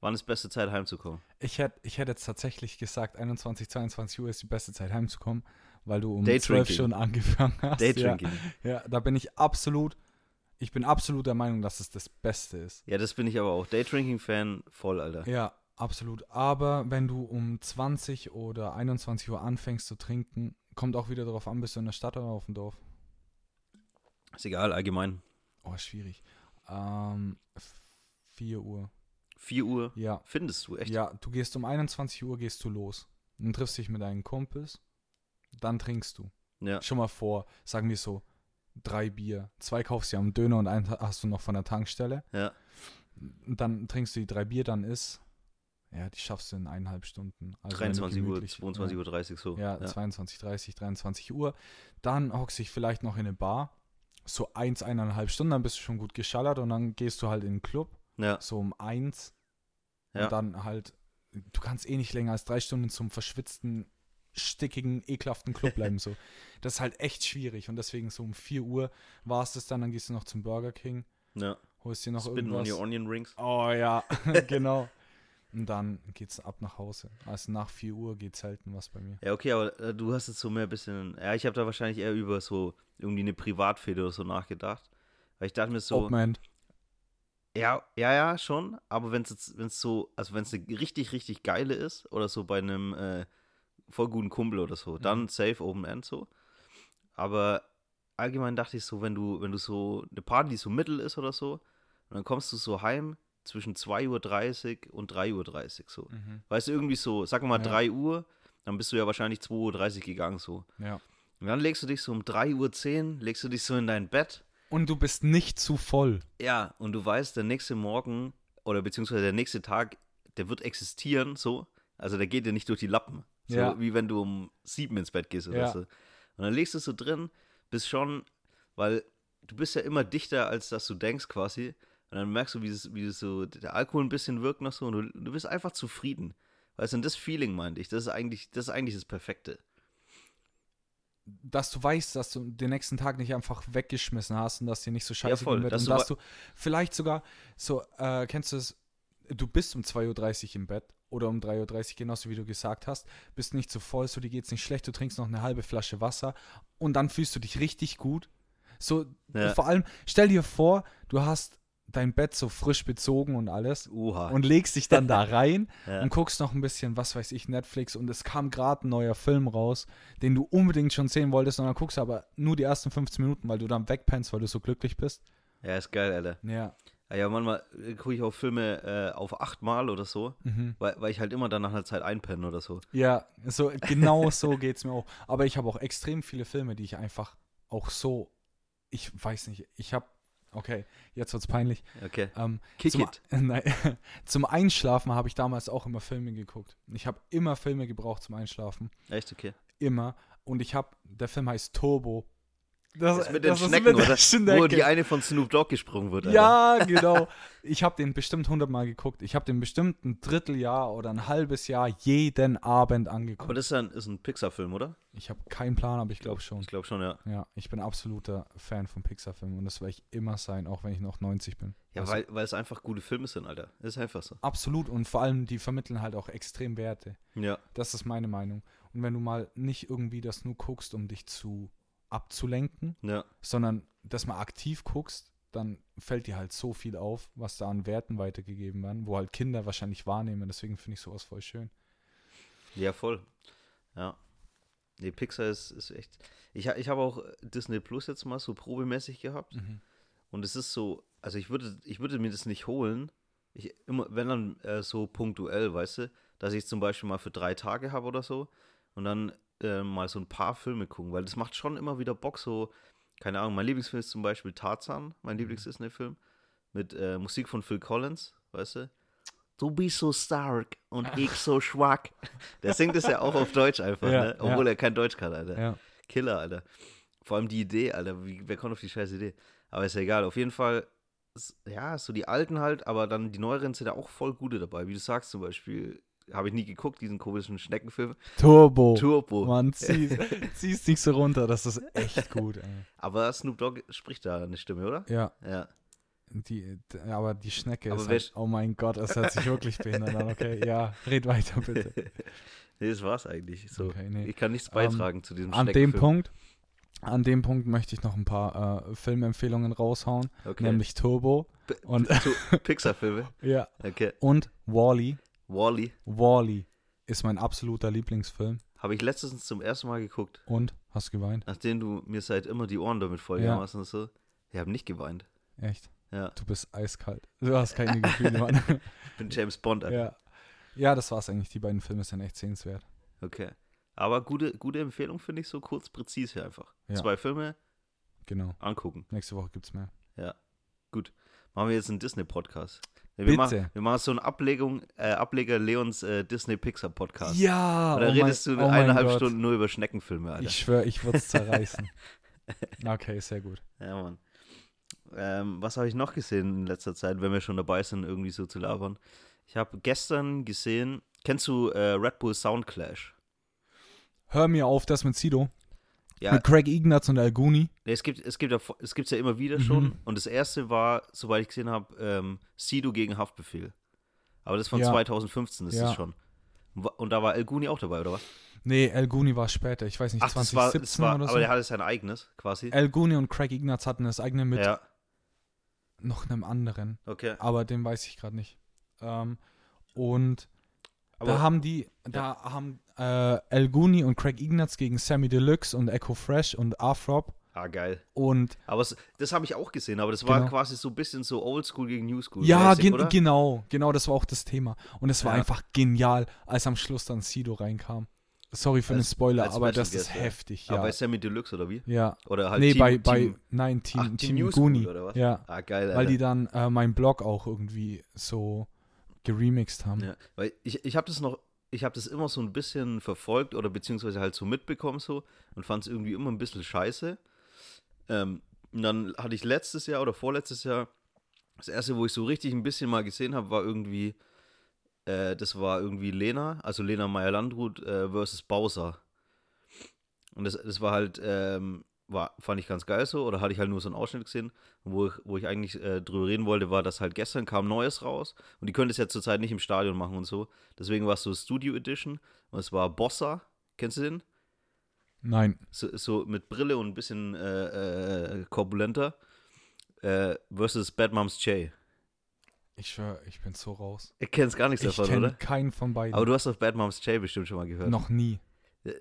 Wann ist beste Zeit heimzukommen? Ich hätte ich hätt jetzt tatsächlich gesagt, 21, 22 Uhr ist die beste Zeit heimzukommen, weil du um Daydrinking. 12 schon angefangen hast. Ja, Daydrinking. ja, da bin ich absolut, ich bin absolut der Meinung, dass es das Beste ist. Ja, das bin ich aber auch. Daydrinking-Fan voll, Alter. Ja, absolut. Aber wenn du um 20 oder 21 Uhr anfängst zu trinken, kommt auch wieder darauf an, bist du in der Stadt oder auf dem Dorf. Ist egal, allgemein. Oh, schwierig. Ähm, 4 Uhr. 4 Uhr Ja, findest du echt? Ja, du gehst um 21 Uhr gehst du los. Dann triffst dich mit deinen Kumpels. Dann trinkst du. Ja. Schon mal vor, sagen wir so, drei Bier. Zwei kaufst du am Döner und einen hast du noch von der Tankstelle. Ja. Und dann trinkst du die drei Bier, dann ist, ja, die schaffst du in eineinhalb Stunden. Also wenn du 23 Uhr, gemütlich- 22 ja. Uhr 30 so. Ja, 22, 30, 23 Uhr. Dann hockst du dich vielleicht noch in eine Bar. So eins, eineinhalb Stunden, dann bist du schon gut geschallert und dann gehst du halt in den Club, Ja. so um eins. Ja. Und dann halt, du kannst eh nicht länger als drei Stunden zum verschwitzten, stickigen, ekelhaften Club bleiben. so. Das ist halt echt schwierig und deswegen so um 4 Uhr war es das dann, dann gehst du noch zum Burger King, ja. holst dir noch Spin on irgendwas. your onion rings. Oh ja, genau. Und dann geht's ab nach Hause. Also nach 4 Uhr geht selten was bei mir. Ja, okay, aber äh, du hast jetzt so mehr ein bisschen. Ja, ich habe da wahrscheinlich eher über so irgendwie eine Privatfehde oder so nachgedacht. Weil ich dachte mir so. End. Ja, ja, ja, schon. Aber wenn es jetzt, wenn es so, also wenn es eine richtig, richtig geile ist oder so bei einem äh, voll guten Kumpel oder so, dann safe Open End so. Aber allgemein dachte ich so, wenn du, wenn du so eine Party, die so mittel ist oder so, und dann kommst du so heim zwischen 2.30 Uhr und 3.30 Uhr so. Mhm. Weißt du, irgendwie so, sag mal Ja. 3 Uhr, dann bist du ja wahrscheinlich 2.30 Uhr gegangen so. Ja. Und dann legst du dich so um 3.10 Uhr, legst du dich so in dein Bett. Und du bist nicht zu voll. Ja, und du weißt, der nächste Morgen oder beziehungsweise der nächste Tag, der wird existieren, so. Also der geht dir nicht durch die Lappen. So Ja. wie wenn du um sieben ins Bett gehst oder Ja. so. Und dann legst du es so drin, bist schon, weil du bist ja immer dichter, als dass du denkst quasi. Und dann merkst du, wie, es, wie es so, der Alkohol ein bisschen wirkt noch so und du, du bist einfach zufrieden. Weißt du, und das Feeling meinte ich, das ist eigentlich, das ist eigentlich das Perfekte. Dass du weißt, dass du den nächsten Tag nicht einfach weggeschmissen hast und dass dir nicht so scheiße voll, gehen wird. dass und du dass du vielleicht sogar so, äh, kennst du es, du bist um 2.30 Uhr im Bett oder um 3.30 Uhr, genauso wie du gesagt hast, bist nicht so voll, so dir geht's nicht schlecht, du trinkst noch eine halbe Flasche Wasser und dann fühlst du dich richtig gut. So, Ja. vor allem, stell dir vor, du hast dein Bett so frisch bezogen und alles Oha. und legst dich dann da rein Ja. und guckst noch ein bisschen, was weiß ich, Netflix und es kam gerade ein neuer Film raus, den du unbedingt schon sehen wolltest und dann guckst du aber nur die ersten 15 Minuten, weil du dann wegpennst, weil du so glücklich bist. ja, ist geil, Alter. Ja. Ja, ja manchmal gucke ich auch Filme äh, auf achtmal oder so, Mhm. weil, weil ich halt immer dann nach einer Zeit einpenne oder so. Ja, so genau so geht's mir auch. Aber ich habe auch extrem viele Filme, die ich einfach auch so, ich weiß nicht, ich habe, okay, jetzt wird's peinlich. Okay. Ähm, Kick zum, it. Nein, zum Einschlafen habe ich damals auch immer Filme geguckt. Ich habe immer Filme gebraucht zum Einschlafen. Echt okay. Immer. Und ich habe, der Film heißt Turbo. Das, Das mit den das Schnecken, mit der oder? Wo Schnecke. die eine von Snoop Dogg gesprungen wird. Alter. Ja, genau. Ich habe den bestimmt hundertmal geguckt. Ich habe den bestimmt ein Dritteljahr oder ein halbes Jahr jeden Abend angeguckt. Aber das ist ein, ist ein Pixar-Film, oder? Ich habe keinen Plan, aber ich glaube schon. Ich glaube schon, ja. Ja, ich bin absoluter Fan von Pixar-Filmen und das werde ich immer sein, auch wenn ich noch 90 bin. Ja, Also, weil, weil es einfach gute Filme sind, Alter. Ist einfach so. Absolut und vor allem, die vermitteln halt auch extrem Werte. Ja. Das ist meine Meinung. Und wenn du mal nicht irgendwie das nur guckst, um dich zu abzulenken, Ja. sondern das mal aktiv guckst, dann fällt dir halt so viel auf, was da an Werten weitergegeben werden, wo halt Kinder wahrscheinlich wahrnehmen. Deswegen finde ich sowas voll schön. Ja, voll. Ja. Nee, Pixar ist, ist echt. Ich, ich habe auch Disney Plus jetzt mal so probemäßig gehabt. Und es ist so, also ich würde, ich würde mir das nicht holen. Ich, immer, wenn dann äh, so punktuell, weißt du, dass ich zum Beispiel mal für drei Tage habe oder so und dann äh, mal so ein paar Filme gucken, weil das macht schon immer wieder Bock, so, keine Ahnung, mein Lieblingsfilm ist zum Beispiel Tarzan, mein Lieblings-Disney-Film, mit äh, Musik von Phil Collins, weißt du? Du bist so stark und ich so schwach. Der singt es ja auch auf Deutsch einfach, Ja, ne? Obwohl ja. er kein Deutsch kann, Alter. Ja. Killer, Alter. Vor allem die Idee, Alter. Wie, wer kommt auf die scheiß Idee? Aber ist ja egal. Auf jeden Fall ja, so die alten halt, aber dann die neueren sind ja auch voll gute dabei. Wie du sagst zum Beispiel, habe ich nie geguckt, diesen komischen Schneckenfilm. Turbo. Turbo. Mann, zieh, zieh's nicht so runter, das ist echt gut, ey. Aber Snoop Dogg spricht da eine Stimme, oder? Ja, Ja. die, aber die Schnecke Aber ist halt, oh mein Gott, das hört sich wirklich behindert an. Okay, ja, red weiter bitte. nee, das war's eigentlich. So. Okay, nee. Ich kann nichts Ähm, beitragen zu diesem An dem. Punkt, an dem Punkt möchte ich noch ein paar äh, Filmempfehlungen raushauen, Okay. nämlich Turbo P- und Pixar-Filme. ja Okay. und Wally. Wally. Wally ist mein absoluter Lieblingsfilm. Habe ich letztens zum ersten Mal geguckt, Und hast du geweint? nachdem du mir seit immer die Ohren damit vollgehauen Ja. hast und so. Ich habe nicht geweint. Echt? Ja. Du bist eiskalt. Du hast keine Gefühle, Mann. Ich bin James Bond. Alter. ja. ja, das war's eigentlich. Die beiden Filme sind echt sehenswert. Okay. Aber gute, gute Empfehlung finde ich so kurz, präzise einfach. Ja. Zwei Filme Genau. angucken. Nächste Woche gibt's mehr. Machen wir jetzt einen Disney-Podcast. Wir Bitte. machen, wir machen so einen Ablegung, äh, Ableger Leons äh, Disney-Pixar-Podcast. Ja! Und da oh redest mein, du oh eineinhalb. Stunden nur über Schneckenfilme, Alter. Ich schwöre, ich würde es zerreißen. okay, sehr gut. Ja, Mann. Ähm, was habe ich noch gesehen in letzter Zeit, wenn wir schon dabei sind, irgendwie so zu labern? Ich habe gestern gesehen, kennst du äh, Red Bull Soundclash? Hör mir auf, das mit Sido. Ja, Mit Craig Ignatz und Alguni. nee, es gibt es gibt ja, es gibt's ja immer wieder Mhm. schon. Und das erste war, soweit ich gesehen habe, ähm, Sido gegen Haftbefehl. Aber das ist von Ja. 2015 ist Ja. das schon. Und da war El Guni auch dabei, oder was? Nee, Alguni war später. Ich weiß nicht, Ach, das war, 2017 das war oder so. aber der hatte sein eigenes, quasi. Alguni und Craig Ignatz hatten das eigene mit ja, noch einem anderen. okay. Aber den weiß ich gerade nicht. Ähm, und Aber da haben die, da haben äh, El Guni und Craig Ignatz gegen Sammy Deluxe und Echo Fresh und Afrop ah, geil. und Aber es, das habe ich auch gesehen, aber das war Genau. quasi so ein bisschen so Oldschool gegen Newschool. ja, mäßig, gen genau, genau, das war auch das Thema. Und es war Ja. einfach genial, als am Schluss dann Sido reinkam. Sorry für den Als- Spoiler, als aber das ist ja. heftig, Aber ja. bei Sammy Deluxe oder wie? Ja, Oder halt nee, Team, bei, bei, Team, nein, Team, Ach, Team Team New School, oder was? Ja, Ah, geil, Alter. weil die dann äh, meinen Blog auch irgendwie so geremixed haben. Ja, weil ich, ich habe das noch, ich habe das immer so ein bisschen verfolgt oder beziehungsweise halt so mitbekommen so und fand es irgendwie immer ein bisschen scheiße. Ähm, und dann hatte ich letztes Jahr oder vorletztes Jahr, das erste, wo ich so richtig ein bisschen mal gesehen habe, war irgendwie, äh, das war irgendwie Lena, also Lena Meyer-Landrut äh, versus Bowser. Und das, das war halt, ähm, war, fand ich ganz geil so, oder hatte ich halt nur so einen Ausschnitt gesehen. Und wo ich, wo ich eigentlich äh, drüber reden wollte, war, dass halt gestern kam Neues raus und die können das ja zurzeit nicht im Stadion machen und so. Deswegen war es so Studio Edition und es war Bossa, kennst du den? Nein, So, so mit Brille und ein bisschen äh, äh, korpulenter. Äh, versus Bad Moms J. ich schwöre, ich bin so raus. Ich kenn's gar nichts Ich davon, kenne oder? keinen von beiden. Aber du hast auf Bad Moms J bestimmt schon mal gehört. Noch nie.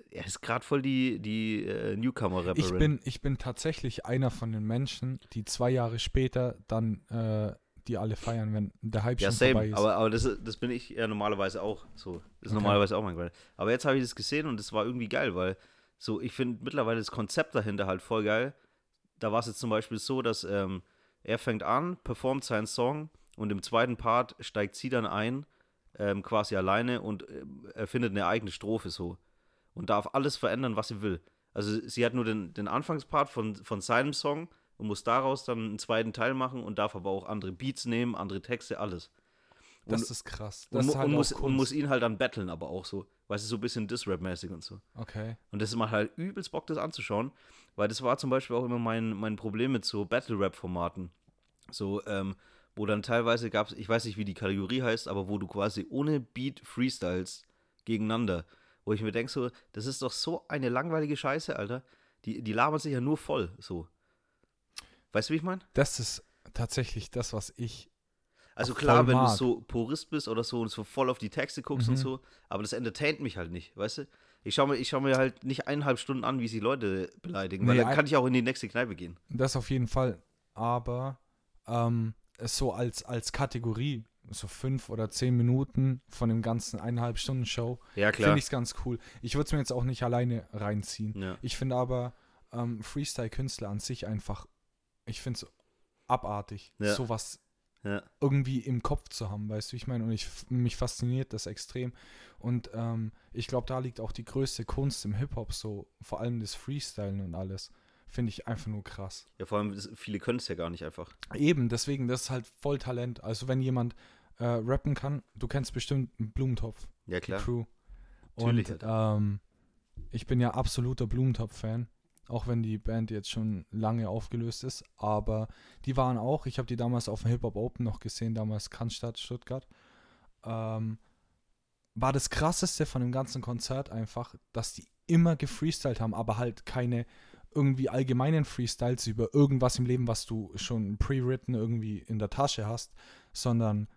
Er ist gerade voll die, die äh, Newcomer-Rapperin. Ich bin, ich bin tatsächlich einer von den Menschen, die zwei Jahre später dann äh, die alle feiern, wenn der Hype Ja, schon vorbei same, ist. aber, aber das, das bin ich ja normalerweise auch so. Das ist Okay. normalerweise auch mein Grind. Aber jetzt habe ich das gesehen und das war irgendwie geil, weil so, ich finde mittlerweile das Konzept dahinter halt voll geil. Da war es jetzt zum Beispiel so, dass ähm, er fängt an, performt seinen Song und im zweiten Part steigt sie dann ein, ähm, quasi alleine und ähm, erfindet eine eigene Strophe so. Und darf alles verändern, was sie will. Also sie hat nur den, den Anfangspart von, von seinem Song und muss daraus dann einen zweiten Teil machen und darf aber auch andere Beats nehmen, andere Texte, alles. das und- ist krass. Und, Das mu- ist halt und, muss, und muss ihn halt dann battlen, aber auch so. Weißt du, so ein bisschen Diss-Rap-mäßig und so. Okay. Und das macht halt übelst Bock, das anzuschauen, weil das war zum Beispiel auch immer mein, mein Problem mit so Battle-Rap-Formaten. So, ähm, wo dann teilweise gab es, ich weiß nicht, wie die Kategorie heißt, aber wo du quasi ohne Beat freestyles gegeneinander. Wo ich mir denke, so, das ist doch so eine langweilige Scheiße, Alter. Die, die labern sich ja nur voll, so. Weißt du, wie ich meine? Das ist tatsächlich das, was ich. Also klar, wenn du mag. so Purist bist oder so und so voll auf die Texte guckst und Mhm. so, aber das entertaint mich halt nicht, weißt du? Ich schaue mir, ich schau mir halt nicht eineinhalb Stunden an, wie sie Leute beleidigen, weil Nee, dann ein- kann ich auch in die nächste Kneipe gehen. Das auf jeden Fall. Aber ähm, es so als, als Kategorie, so fünf oder zehn Minuten von dem ganzen eineinhalb Stunden Show, Ja, finde ich es ganz cool. Ich würde es mir jetzt auch nicht alleine reinziehen. Ja. Ich finde aber ähm, Freestyle-Künstler an sich einfach, ich finde es abartig, Ja. sowas Ja. irgendwie im Kopf zu haben, weißt du, ich meine? Und ich, mich fasziniert das extrem. Und ähm, ich glaube, da liegt auch die größte Kunst im Hip-Hop, so vor allem das Freestylen und alles. finde ich einfach nur krass. Ja, vor allem, viele können es ja gar nicht einfach. Eben, deswegen, das ist halt voll Talent. Also wenn jemand äh, rappen kann, du kennst bestimmt Blumentopf, Ja, die klar. Crew. Natürlich, Und ähm, ich bin ja absoluter Blumentopf-Fan, auch wenn die Band jetzt schon lange aufgelöst ist. Aber die waren auch, ich habe die damals auf dem Hip-Hop Open noch gesehen, damals Cannstatt, Stuttgart. Ähm, war das krasseste von dem ganzen Konzert einfach, dass die immer gefreestylt haben, aber halt keine irgendwie allgemeinen Freestyles über irgendwas im Leben, was du schon pre-written irgendwie in der Tasche hast, sondern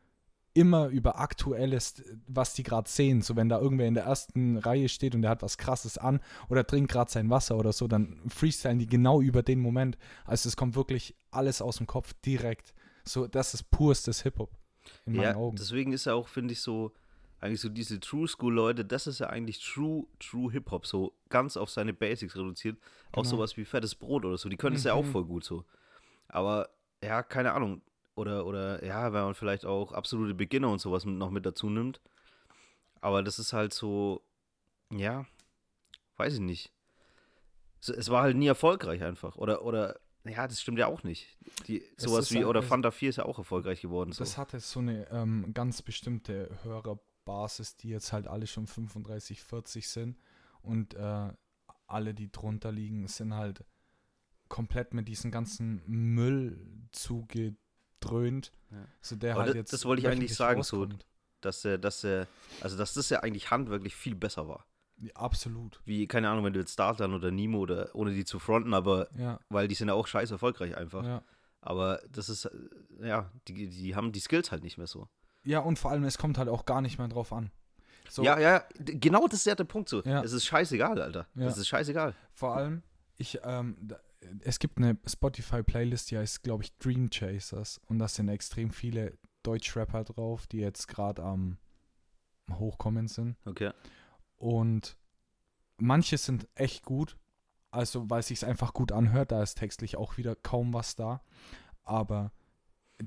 immer über aktuelles, was die gerade sehen. So wenn da irgendwer in der ersten Reihe steht und der hat was krasses an oder trinkt gerade sein Wasser oder so, dann freestylen die genau über den Moment. Also es kommt wirklich alles aus dem Kopf direkt. So, das ist purstes Hip-Hop in meinen Ja, Augen. deswegen ist ja auch, finde ich, so, eigentlich so diese True School Leute, das ist ja eigentlich True, True Hip-Hop, so ganz auf seine Basics reduziert. Auch Genau. sowas wie fettes Brot oder so, die können es ja auch Mhm. voll gut so. Aber, ja, keine Ahnung. Oder, oder, ja, wenn man vielleicht auch absolute Beginner und sowas noch mit dazu nimmt. Aber das ist halt so, ja, weiß ich nicht. So, es war halt nie erfolgreich einfach. Oder, oder, ja, das stimmt ja auch nicht. Die, Es sowas wie, oder es- Fanta 4 ist ja auch erfolgreich geworden. So. Das hatte so eine ähm, ganz bestimmte Hörerbasis, die jetzt halt alle schon 35, 40 sind. Und äh, alle, die drunter liegen, sind halt komplett mit diesem ganzen Müll zugedröhnt. Ja. So der Aber halt das- jetzt das wollte ich eigentlich sagen, so- dass der, dass der, also dass das ja eigentlich handwerklich viel besser war. Ja, absolut. Wie, keine Ahnung, wenn du jetzt Startern oder Nemo oder ohne die zu fronten, aber Ja, weil die sind ja auch scheiß erfolgreich einfach. ja. Aber das ist, ja, die, die haben die Skills halt nicht mehr so. ja, und vor allem, es kommt halt auch gar nicht mehr drauf an. So, Ja, ja, genau das ist ja der Punkt so. Es ist scheißegal, Alter. Es ist scheißegal. Vor allem, ich, ähm, es gibt eine Spotify-Playlist, die heißt, glaube ich, Dream Chasers. Und da sind extrem viele Deutschrapper drauf, die jetzt gerade am Hochkommen sind. Okay. Und manche sind echt gut, also weil es sich einfach gut anhört, da ist textlich auch wieder kaum was da. Aber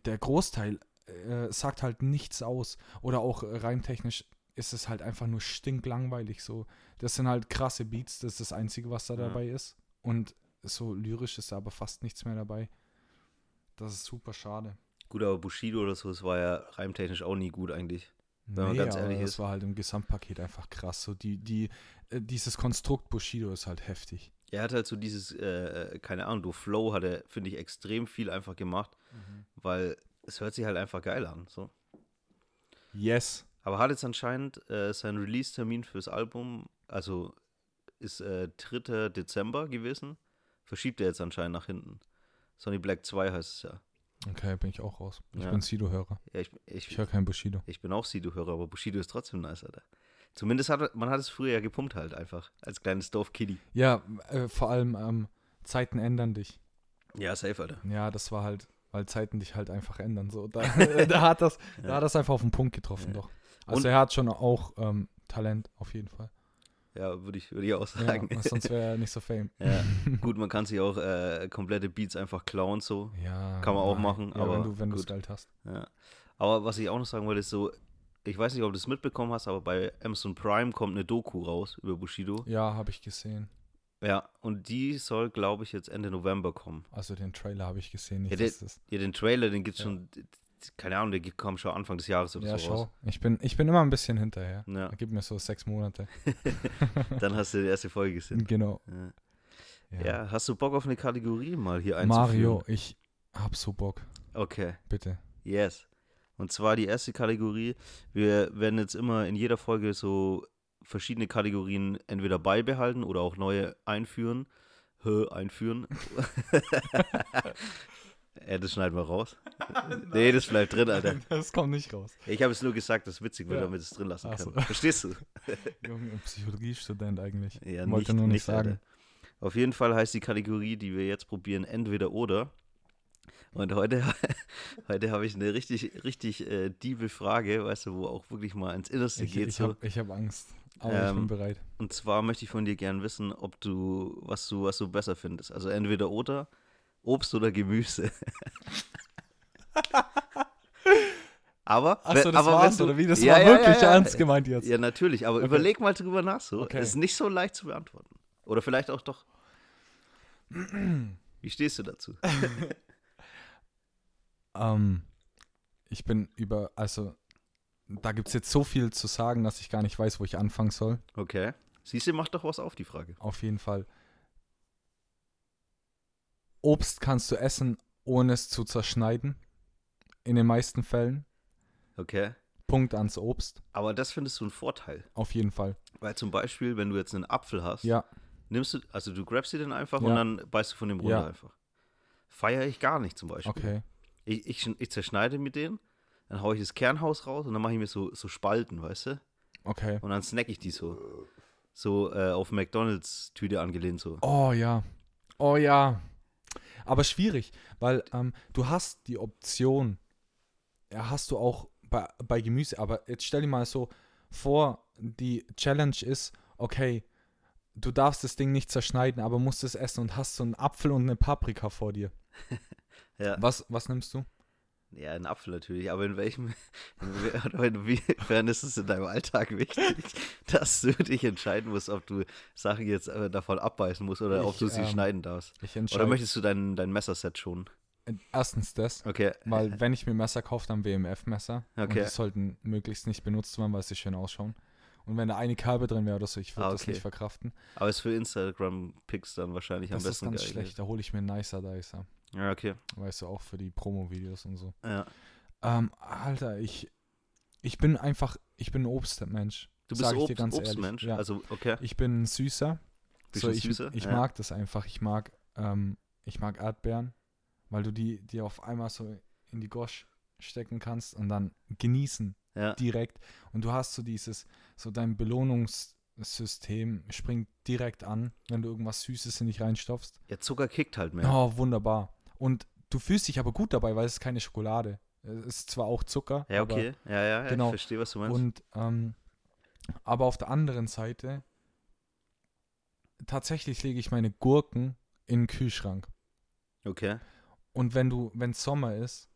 der Großteil äh, sagt halt nichts aus. Oder auch äh, reimtechnisch ist es halt einfach nur stinklangweilig so. Das sind halt krasse Beats, das ist das Einzige, was da Ja. dabei ist. Und so lyrisch ist da aber fast nichts mehr dabei. Das ist super schade. Gut, aber Bushido oder so, das war ja reimtechnisch auch nie gut eigentlich. Wenn man Nee, ganz aber ehrlich das ist. war halt im Gesamtpaket einfach krass. So die, die, äh, dieses Konstrukt Bushido ist halt heftig. Er hat halt so dieses, äh, äh, keine Ahnung, du Flow hat er, finde ich, extrem viel einfach gemacht, weil es hört sich halt einfach geil an. So. Yes. Aber hat jetzt anscheinend äh, sein Release-Termin fürs Album, also ist äh, 3. Dezember gewesen, verschiebt er jetzt anscheinend nach hinten. Sonny Black 2 heißt es ja. Okay, bin ich auch raus. Ich Ja. bin Sido-Hörer. ja ich, ich, Ich höre kein Bushido. ich bin auch Sido-Hörer, aber Bushido ist trotzdem nice, Alter. Zumindest hat man hat es früher ja gepumpt halt einfach, als kleines Dorf-Kiddie. Ja, äh, vor allem ähm, Zeiten ändern dich. Ja, safe, Alter. Ja, das war halt, weil Zeiten dich halt einfach ändern. So, da, da hat das, da Ja. hat das einfach auf den Punkt getroffen, doch. Also Und- er hat schon auch ähm, Talent, auf jeden Fall. Ja, würde ich, würd ich auch Ja, sagen. was sonst wäre er nicht so fame. ja. Gut, man kann sich auch äh, komplette Beats einfach klauen, so. Ja, Kann man auch machen, ja, aber wenn du wenn gut. Geld hast. Ja. Aber was ich auch noch sagen wollte, ist so, ich weiß nicht, ob du es mitbekommen hast, aber bei Amazon Prime kommt eine Doku raus über Bushido. Ja, habe ich gesehen. Ja, und die soll, glaube ich, jetzt Ende November kommen. Also den Trailer habe ich gesehen. Nicht, Ja, der- Ja, den Trailer, den gibt's Ja. schon, keine Ahnung, der kam schon Anfang des Jahres oder ja, so raus. schau. Ich bin, ich bin immer ein bisschen hinterher. Ja, Gib mir so sechs Monate. dann hast du die erste Folge gesehen. Genau. Ja. ja, hast du Bock auf eine Kategorie mal hier einzuführen? Mario, ich hab so Bock. Okay, Bitte. yes. Und zwar die erste Kategorie. Wir werden jetzt immer in jeder Folge so verschiedene Kategorien entweder beibehalten oder auch neue einführen. Hö, einführen. ja, das schneiden wir raus. nee, das bleibt drin, Alter. Das kommt nicht raus. Ich habe es nur gesagt, dass es witzig wird, Ja. damit es drin lassen Ach kann. so. Verstehst du? Junge, Psychologiestudent eigentlich. Ja, Wollte nur nicht sagen. Alter. Auf jeden Fall heißt die Kategorie, die wir jetzt probieren, entweder oder. Und heute, heute habe ich eine richtig, richtig äh, diebe Frage, weißt du, wo auch wirklich mal ins Innerste Ich, geht. ich so. habe hab Angst. Aber ich bin Ähm, bereit. Und zwar möchte ich von dir gern wissen, ob du, was du, was du besser findest. Also entweder oder, Obst oder Gemüse. aber, Achso, das aber war's, du, oder wie? Das Ja, war ja, wirklich ja, ernst gemeint jetzt. Ja, natürlich, aber Okay. überleg mal drüber nach so. Okay. Ist nicht so leicht zu beantworten. Oder vielleicht auch doch. Wie stehst du dazu? Ähm, ich bin über, also da gibt es jetzt so viel zu sagen, dass ich gar nicht weiß, wo ich anfangen soll. Okay. Siehst du, macht doch was auf die Frage. Auf jeden Fall. Obst kannst du essen, ohne es zu zerschneiden. In den meisten Fällen. Okay. Punkt ans Obst. Aber das findest du einen Vorteil. Auf jeden Fall. Weil zum Beispiel, wenn du jetzt einen Apfel hast, Ja, nimmst du, also du grabst dir den einfach Ja. und dann beißt du von dem runter Ja. einfach. Feiere ich gar nicht zum Beispiel. okay. Ich, ich, ich zerschneide mit denen, dann haue ich das Kernhaus raus und dann mache ich mir so, so Spalten, weißt du? Okay. Und dann snack ich die so. So äh, auf McDonalds-Tüte angelehnt so. Oh ja. Oh ja. Aber schwierig, weil ähm, du hast die Option, ja, hast du auch bei, bei Gemüse, aber jetzt stell dir mal so vor, die Challenge ist, okay, du darfst das Ding nicht zerschneiden, aber musst es essen und hast so einen Apfel und eine Paprika vor dir. Ja. Was, was nimmst du? Ja, ein Apfel natürlich, aber in welchem, inwiefern ist es in deinem Alltag wichtig, dass du dich entscheiden musst, ob du Sachen jetzt äh, davon abbeißen musst oder ob Ich, du sie ähm, schneiden darfst? Oder möchtest du dein, dein Messerset schonen? Erstens das, Okay. weil wenn ich mir Messer kaufe, dann WMF-Messer. Und Okay. die sollten möglichst nicht benutzt werden, weil sie schön ausschauen. Und wenn da eine Kerbe drin wäre oder so, ich würde Ah, das okay. nicht verkraften. Aber ist für Instagram-Pics dann wahrscheinlich Das am ist besten ganz geeignet. schlecht. Da hole ich mir einen Nicer Dicer. Ja, okay. Weißt du, auch für die Promo-Videos und so. Ja. Ähm, Alter, ich, ich bin einfach, ich bin ein Obstmensch. Du bist Sag ich dir Obst, ganz ehrlich, Obstmensch? ja. Also, okay. Ich bin ein Süßer. Bist so, ich, Süßer? ich Ja. mag das einfach. Ich mag, ähm, ich mag Erdbeeren, weil du die, die auf einmal so in die Gosch stecken kannst und dann genießen Ja. direkt. Und du hast so dieses, so dein Belohnungssystem springt direkt an, wenn du irgendwas Süßes in dich reinstopfst. ja, Zucker kickt halt mehr. Oh, wunderbar. Und du fühlst dich aber gut dabei, weil es ist keine Schokolade. Es ist zwar auch Zucker, Ja, aber okay. Ja, ja, ja genau. ich verstehe, was du meinst. und ähm, aber auf der anderen Seite tatsächlich lege ich meine Gurken in den Kühlschrank. okay. Und wenn du, wenn Sommer ist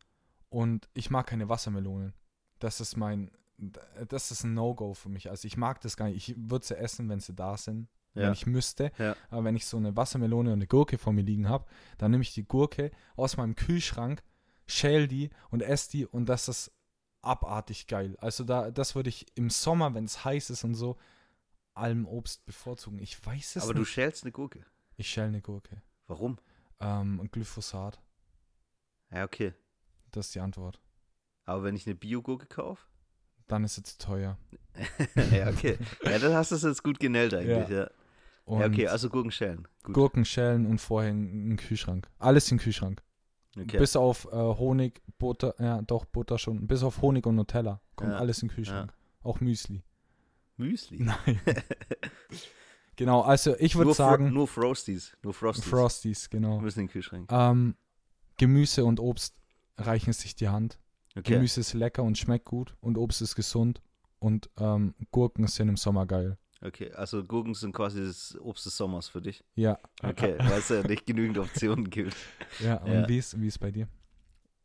und ich mag keine Wassermelonen, das ist mein, das ist ein No-Go für mich. Also ich mag das gar nicht. Ich würde sie essen, wenn sie da sind, wenn Ja. ich müsste. Ja. Aber wenn ich so eine Wassermelone und eine Gurke vor mir liegen habe, dann nehme ich die Gurke aus meinem Kühlschrank, schäl die und esse die und das ist abartig geil. Also da, das würde ich im Sommer, wenn es heiß ist und so, allem Obst bevorzugen. Ich weiß es Aber du nicht. schälst eine Gurke. ich schäl eine Gurke. Warum? Ähm, Glyphosat, Ja, okay. das ist die Antwort. Aber wenn ich eine Bio-Gurke kaufe? Dann ist es zu teuer. ja, okay. Ja, dann hast du es jetzt gut genellt eigentlich, ja. Und Ja, okay, also Gurken schälen. Gut. Gurken schälen und vorher in den Kühlschrank. Alles in den Kühlschrank. okay. Bis auf äh, Honig, Butter, ja doch, Butter schon. Bis auf Honig und Nutella kommt Ja, alles in den Kühlschrank. Auch Müsli. Müsli. Nein. genau, also ich würde sagen, nur Frosties. Nur Frosties. Frosties, genau. Müssen in den Kühlschrank. Ähm, Gemüse und Obst reichen sich die Hand. Okay. Gemüse ist lecker und schmeckt gut und Obst ist gesund und ähm, Gurken sind im Sommer geil. Okay, also Gurken sind quasi das Obst des Sommers für dich. Ja. Okay, weil es ja nicht genügend Optionen gibt. Ja, und Ja. wie ist wie ist bei dir?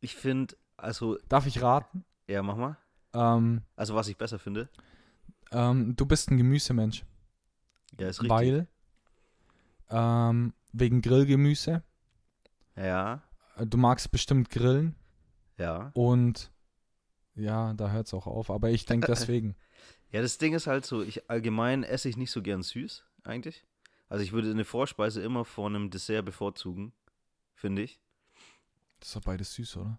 Ich finde, also, Darf ich raten? ja, mach mal. Ähm, Also, was ich besser finde. ähm, du bist ein Gemüsemensch, Ja, ist richtig. weil ähm, wegen Grillgemüse. Ja, Du magst bestimmt Grillen ja. und ja, da hört es auch auf. Aber ich denke deswegen. Ja, das Ding ist halt so, ich allgemein esse ich nicht so gern süß, eigentlich. Also ich würde eine Vorspeise immer vor einem Dessert bevorzugen, finde ich. Das ist doch beides süß, oder?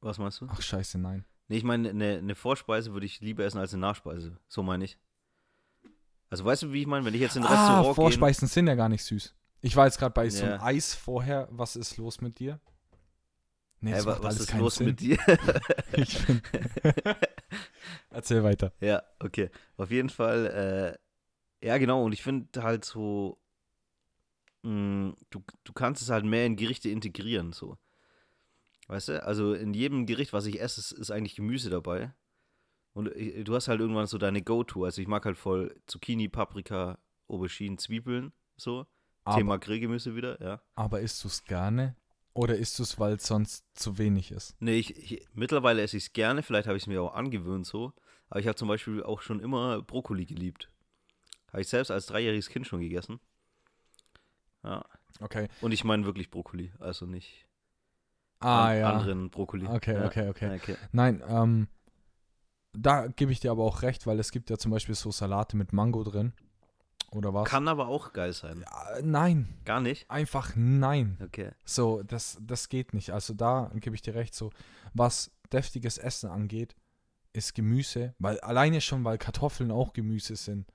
Was meinst du? Ach scheiße, nein. Nee, ich meine, eine, eine Vorspeise würde ich lieber essen als eine Nachspeise. So meine ich. Also weißt du, wie ich meine? Wenn ich jetzt in ein Ah, Restaurant. Vorspeisen sind ja gar nicht süß. Ich war jetzt gerade bei so einem Ja. Eis vorher. Was ist los mit dir? Nee, das wa- was ist los Sinn. mit dir? Ich bin Erzähl weiter. ja, okay. Auf jeden Fall, äh, ja genau, und ich finde halt so, mh, du, du kannst es halt mehr in Gerichte integrieren, so. Weißt du? Also in jedem Gericht, was ich esse, ist, ist eigentlich Gemüse dabei. Und äh, du hast halt irgendwann so deine Go-To. Also ich mag halt voll Zucchini, Paprika, Auberginen, Zwiebeln, so. Aber, Thema Grillgemüse wieder, ja. aber isst du es gerne? Oder isst du es, weil es sonst zu wenig ist? Nee, ich, ich, mittlerweile esse ich es gerne, vielleicht habe ich es mir auch angewöhnt so. Aber ich habe zum Beispiel auch schon immer Brokkoli geliebt. Habe ich selbst als dreijähriges Kind schon gegessen. Ja. Okay. Und ich meine wirklich Brokkoli, also nicht Ah, an, ja. anderen Brokkoli. Okay, ja. okay, okay. okay. Nein, ähm, da gebe ich dir aber auch recht, weil es gibt ja zum Beispiel so Salate mit Mango drin. Oder was? Kann aber auch geil sein. Ja, nein, Gar nicht? einfach nein. Okay. So, das, das geht nicht. Also da gebe ich dir recht. So, was deftiges Essen angeht, ist Gemüse, weil alleine schon, weil Kartoffeln auch Gemüse sind.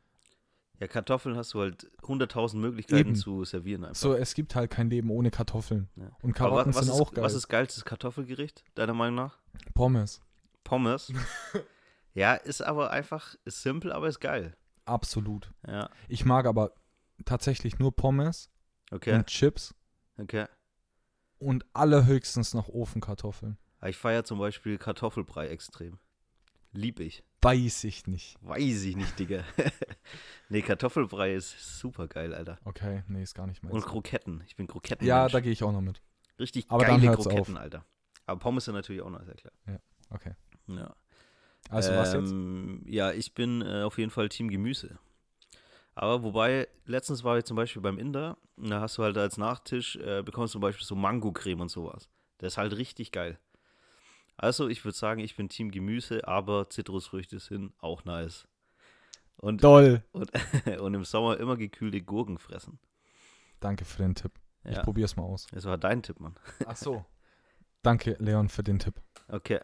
Ja, Kartoffeln hast du halt 100.000 Möglichkeiten Eben. zu servieren einfach. So, es gibt halt kein Leben ohne Kartoffeln. Ja. Und Karotten was, sind ist, auch geil. was ist geilstes Kartoffelgericht, deiner Meinung nach? Pommes. Pommes. ja, ist aber einfach, ist simpel, aber ist geil. Absolut. Ja, Ich mag aber tatsächlich nur Pommes okay, und Chips okay. und allerhöchstens noch Ofenkartoffeln. Aber Ich feiere zum Beispiel Kartoffelbrei extrem. Lieb ich. Weiß ich nicht. Weiß ich nicht, Digga. nee, Kartoffelbrei ist super geil, Alter. Okay, nee, ist gar nicht meins. Und Kroketten. Ich bin Kroketten. ja, da gehe ich auch noch mit. Richtig aber geile Kroketten, Alter. Aber Pommes sind natürlich auch noch sehr klar. Okay. Ja. Also was jetzt? Ähm, Ja, ich bin äh, auf jeden Fall Team Gemüse. Aber wobei, letztens war ich zum Beispiel beim Inder, und da hast du halt als Nachtisch, äh, bekommst du zum Beispiel so Mango-Creme und sowas. Das ist halt richtig geil. Also, ich würde sagen, ich bin Team Gemüse, aber Zitrusfrüchte sind auch nice. Und, Doll. und, und im Sommer immer gekühlte Gurken fressen. Danke für den Tipp. Ich Ja, probier's mal aus. das war dein Tipp, Mann. Ach so. Danke, Leon, für den Tipp. Okay.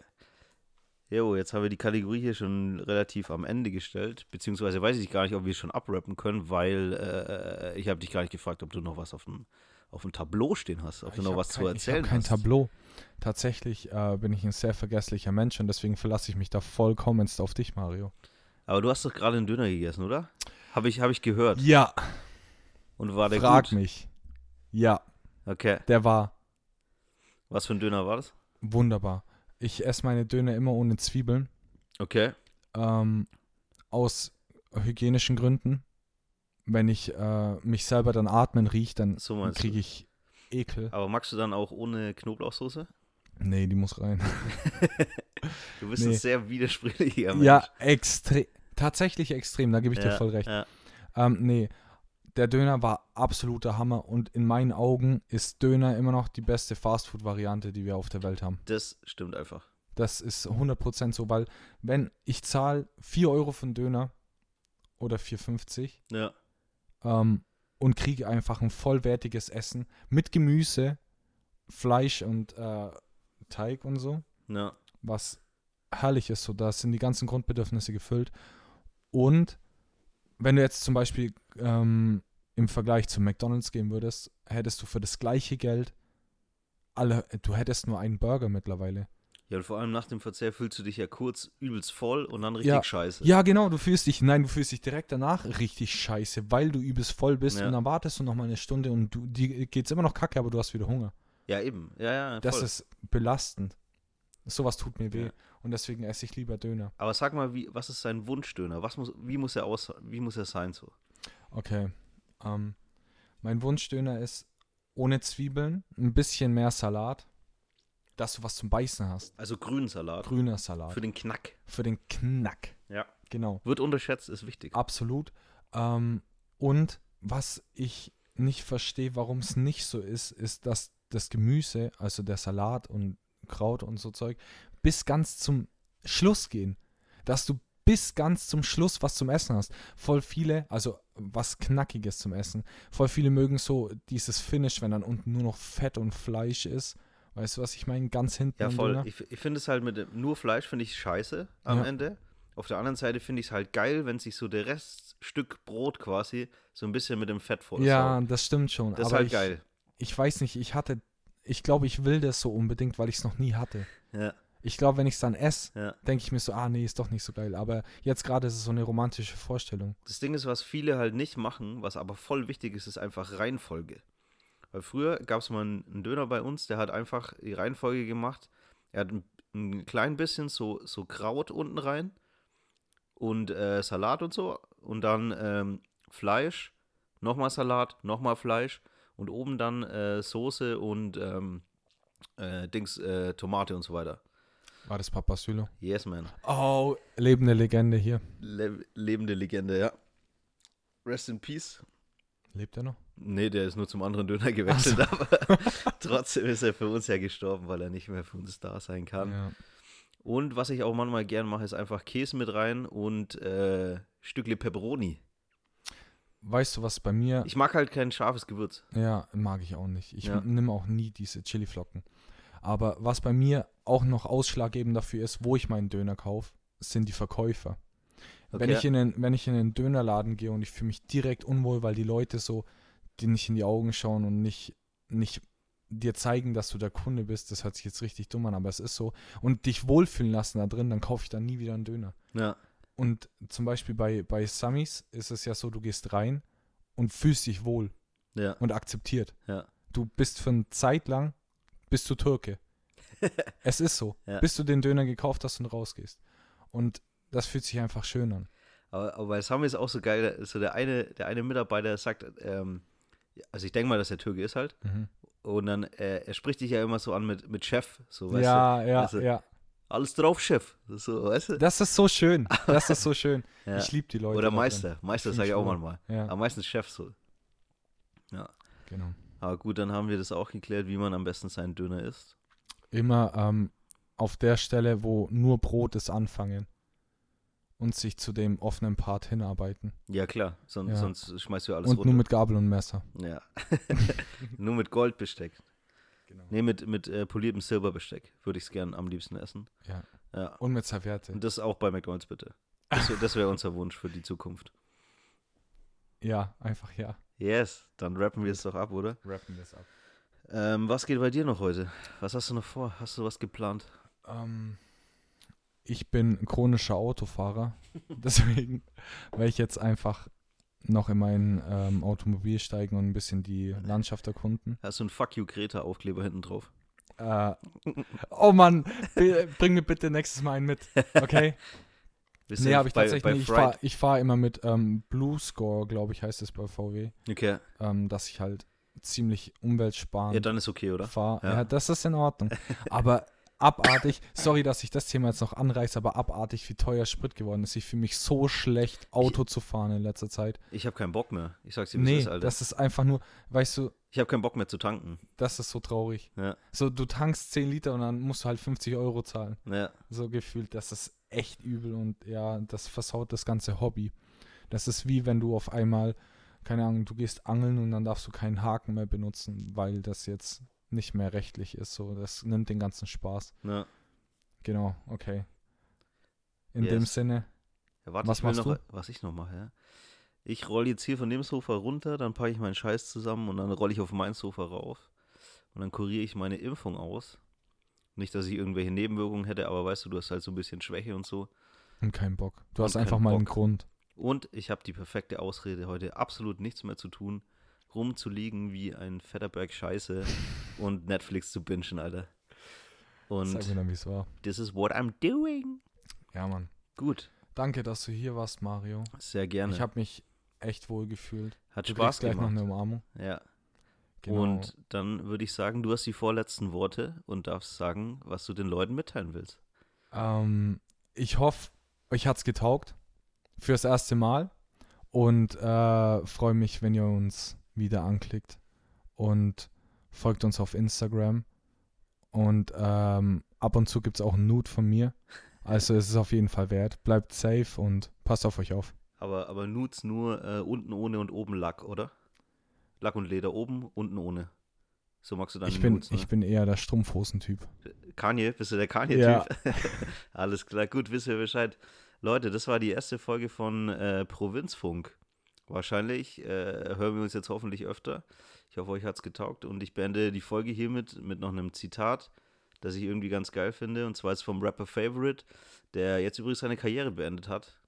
Jo, jetzt haben wir die Kategorie hier schon relativ am Ende gestellt, beziehungsweise weiß ich gar nicht, ob wir schon abrappen können, weil äh, ich habe dich gar nicht gefragt, ob du noch was auf dem, auf dem Tableau stehen hast, ob du Ich noch hab was zu kein, erzählen Ich habe kein hast. Tableau. Tatsächlich äh, bin ich ein sehr vergesslicher Mensch und deswegen verlasse ich mich da vollkommenst auf dich, Mario. Aber du hast doch gerade einen Döner gegessen, oder? Habe ich, hab ich gehört. Ja, Und war der frag gut? mich. Ja, Okay. der war Was für ein Döner war das? wunderbar. Ich esse meine Döner immer ohne Zwiebeln. Okay. Ähm, aus hygienischen Gründen. Wenn ich äh, mich selber dann atmen rieche, dann So kriege ich Ekel. Aber magst du dann auch ohne Knoblauchsoße? Nee, die muss rein. Du bist Nee. ein sehr widersprüchlicher Mensch. Ja, extrem. Tatsächlich extrem, da gebe ich dir Ja, voll recht. Ja. Ähm, nee, der Döner war absoluter Hammer und in meinen Augen ist Döner immer noch die beste Fastfood-Variante, die wir auf der Welt haben. Das stimmt einfach. Das ist 100% so, weil wenn ich zahle 4 Euro für einen Döner oder 4,50 Ja. ähm, und kriege einfach ein vollwertiges Essen mit Gemüse, Fleisch und äh, Teig und so, Ja. was herrlich ist. So, da sind die ganzen Grundbedürfnisse gefüllt. Und wenn du jetzt zum Beispiel ähm, im Vergleich zu McDonalds gehen würdest, hättest du für das gleiche Geld alle, du hättest nur einen Burger mittlerweile. Ja, und vor allem nach dem Verzehr fühlst du dich ja kurz übelst voll und dann richtig Ja. scheiße. Ja, genau, du fühlst dich, nein, du fühlst dich direkt danach richtig scheiße, weil du übelst voll bist Ja. und dann wartest du noch mal eine Stunde und du, dir geht's immer noch kacke, aber du hast wieder Hunger. Ja, eben. Ja, ja. Das voll. ist belastend. Sowas tut mir weh. Ja. Und deswegen esse ich lieber Döner. Aber sag mal, wie, was ist sein Wunschdöner? Was muss, wie muss er aus, wie muss er sein so? Okay. Ähm, mein Wunschdöner ist ohne Zwiebeln, ein bisschen mehr Salat, dass du was zum Beißen hast. Also Grünsalat. Grüner Salat. Für den Knack. Für den Knack. Ja. Genau. Wird unterschätzt, ist wichtig. Absolut. Ähm, und was ich nicht verstehe, warum es nicht so ist, ist, dass das Gemüse, also der Salat und Kraut und so Zeug, bis ganz zum Schluss gehen. Dass du bis ganz zum Schluss was zum Essen hast. Voll viele, also was Knackiges zum Essen. Voll viele mögen so dieses Finish, wenn dann unten nur noch Fett und Fleisch ist. Weißt du, was ich meine? Ganz hinten Ja, voll. Ich, ich finde es halt mit dem, nur Fleisch finde ich scheiße am Ja. Ende. Auf der anderen Seite finde ich es halt geil, wenn sich so der Reststück Brot quasi so ein bisschen mit dem Fett voll Ja, das stimmt schon. Das ist aber halt ich, geil. ich weiß nicht, ich hatte, ich glaube, ich will das so unbedingt, weil ich es noch nie hatte. Ja, Ich glaube, wenn ich es dann esse, ja. denke ich mir so, ah nee, ist doch nicht so geil. Aber jetzt gerade ist es so eine romantische Vorstellung. Das Ding ist, was viele halt nicht machen, was aber voll wichtig ist, ist einfach Reihenfolge. Weil früher gab es mal einen Döner bei uns, der hat einfach die Reihenfolge gemacht. Er hat ein, ein klein bisschen so, so Kraut unten rein und äh, Salat und so und dann ähm, Fleisch, nochmal Salat, nochmal Fleisch und oben dann äh, Soße und ähm, äh, Dings, äh, Tomate und so weiter. War das Papa Sylo? Yes, man. Oh, lebende Legende hier. Le lebende Legende, ja. Rest in Peace. Lebt er noch? Nee, der ist nur zum anderen Döner gewechselt, aber trotzdem ist er für uns ja gestorben, weil er nicht mehr für uns da sein kann. Ja. Und was ich auch manchmal gern mache, ist einfach Käse mit rein und äh, Stückle Pepperoni. Weißt du, was bei mir. Ich mag halt kein scharfes Gewürz. Ja, mag ich auch nicht. Ich Ja. nehme auch nie diese Chiliflocken. Aber was bei mir auch noch ausschlaggebend dafür ist, wo ich meinen Döner kaufe, sind die Verkäufer. Wenn, Okay. ich in den, wenn ich in den Dönerladen gehe und ich fühle mich direkt unwohl, weil die Leute so dir nicht in die Augen schauen und nicht, nicht dir zeigen, dass du der Kunde bist, das hört sich jetzt richtig dumm an, aber es ist so, und dich wohlfühlen lassen da drin, dann kaufe ich dann nie wieder einen Döner. Ja, Und zum Beispiel bei, bei Samis ist es ja so, du gehst rein und fühlst dich wohl ja, und akzeptiert. ja. Du bist für eine Zeit lang, bist du Türke. es ist so. Ja. Bis du den Döner gekauft hast und rausgehst. Und das fühlt sich einfach schön an. Aber, aber bei Sami ist auch so geil, so der eine, der eine Mitarbeiter sagt, ähm, also ich denke mal, dass er Türke ist halt. Und dann, äh, er spricht dich ja immer so an mit, mit Chef, so, weißt ja, ja, Also, ja. du? Alles drauf, Chef. So, weißt du? Das ist so schön. Das ist so schön. Ja. Ich liebe die Leute. Oder Meister. Meister sage ich auch manchmal. Ja, Aber meistens Chef so. Ja. genau. Aber gut, dann haben wir das auch geklärt, wie man am besten seinen Döner isst. Immer ähm, auf der Stelle, wo nur Brot ist, anfangen. Und sich zu dem offenen Part hinarbeiten. Ja, klar. Son Ja. Sonst schmeißt du alles Und runter. nur mit Gabel und Messer. ja. nur mit Goldbesteck. Genau. Nee, mit, mit äh, poliertem Silberbesteck würde ich es gern am liebsten essen. Ja. Ja. Und mit Serviette. Und das auch bei McDonalds bitte. Das, das wäre unser Wunsch für die Zukunft. Ja, einfach ja. Yes, dann rappen wir es doch ab, oder? Rappen wir es ab. Ähm, was geht bei dir noch heute? Was hast du noch vor? Hast du was geplant? Ähm, ich bin chronischer Autofahrer. Deswegen werde ich jetzt einfach noch in mein ähm, Automobil steigen und ein bisschen die Landschaft erkunden. Hast du einen Fuck You Greta Aufkleber hinten drauf? Äh, oh Mann, bring mir bitte nächstes Mal einen mit. Okay? Bist nee, habe ich bei- tatsächlich nicht. Ich fahre ich fahr immer mit ähm, Blue Score, glaube ich, heißt es bei VW. Okay. Ähm, dass ich halt ziemlich umweltsparend Ja, dann ist okay, oder? fahre. Ja. Ja. das ist in Ordnung. Aber abartig, sorry, dass ich das Thema jetzt noch anreiße, aber abartig, wie teuer Sprit geworden ist. Ich fühle mich so schlecht, Auto zu fahren in letzter Zeit. Ich habe keinen Bock mehr. Ich sag's dir, Nee, ist, Alter. das ist einfach nur, weißt du, ich habe keinen Bock mehr zu tanken. das ist so traurig. Ja, So, du tankst 10 Liter und dann musst du halt 50 Euro zahlen. ja. So gefühlt, das ist echt übel und ja, das versaut das ganze Hobby. Das ist wie wenn du auf einmal, keine Ahnung, du gehst angeln und dann darfst du keinen Haken mehr benutzen, weil das jetzt nicht mehr rechtlich ist. So, das nimmt den ganzen Spaß. ja. Genau, okay. In Yes. dem Sinne, Ja, warte, Was ich machst noch, du? was ich noch mache, ja. Ich rolle jetzt hier von dem Sofa runter, dann packe ich meinen Scheiß zusammen und dann rolle ich auf mein Sofa rauf. Und dann kuriere ich meine Impfung aus. Nicht, dass ich irgendwelche Nebenwirkungen hätte, aber weißt du, du hast halt so ein bisschen Schwäche und so. und kein Bock. Du hast einfach keinen mal einen. Grund. Und ich habe die perfekte Ausrede, heute absolut nichts mehr zu tun, rumzuliegen wie ein fetter Berg Scheiße und Netflix zu bingen, Alter. Und Sag mir dann, wie es war. this is what I'm doing. Ja, Mann. Gut, Danke, dass du hier warst, Mario. sehr gerne. Ich habe mich echt wohl gefühlt. Hat Du Spaß gleich gemacht. noch eine Umarmung. Ja. Genau. Und dann würde ich sagen, du hast die vorletzten Worte und darfst sagen, was du den Leuten mitteilen willst. Ähm, ich hoffe, euch hat's getaugt fürs erste Mal und äh, freue mich, wenn ihr uns wieder anklickt und folgt uns auf Instagram und ähm, ab und zu gibt's auch ein Nude von mir. Also es ist auf jeden Fall wert. Bleibt safe und passt auf euch auf. Aber, aber Nudes nur äh, unten ohne und oben Lack, oder? Lack und Leder oben, unten ohne. So magst du deine Ich bin, Nudes, ne? ich bin eher der Strumpfhosen-Typ. Kanye, bist du der Kanye-Typ? Ja. Alles klar, gut, wisst ihr Bescheid. Leute, das war die erste Folge von äh, Provinzfunk. Wahrscheinlich äh, hören wir uns jetzt hoffentlich öfter. Ich hoffe, euch hat's getaugt und ich beende die Folge hiermit mit noch einem Zitat, das ich irgendwie ganz geil finde. Und zwar ist vom Rapper Favorite, der jetzt übrigens seine Karriere beendet hat,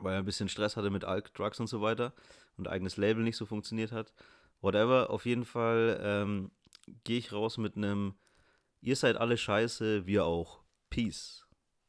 weil er ein bisschen Stress hatte mit Alk, Drugs und so weiter und eigenes Label nicht so funktioniert hat. Whatever, auf jeden Fall ähm, gehe ich raus mit einem Ihr seid alle scheiße, wir auch. Peace.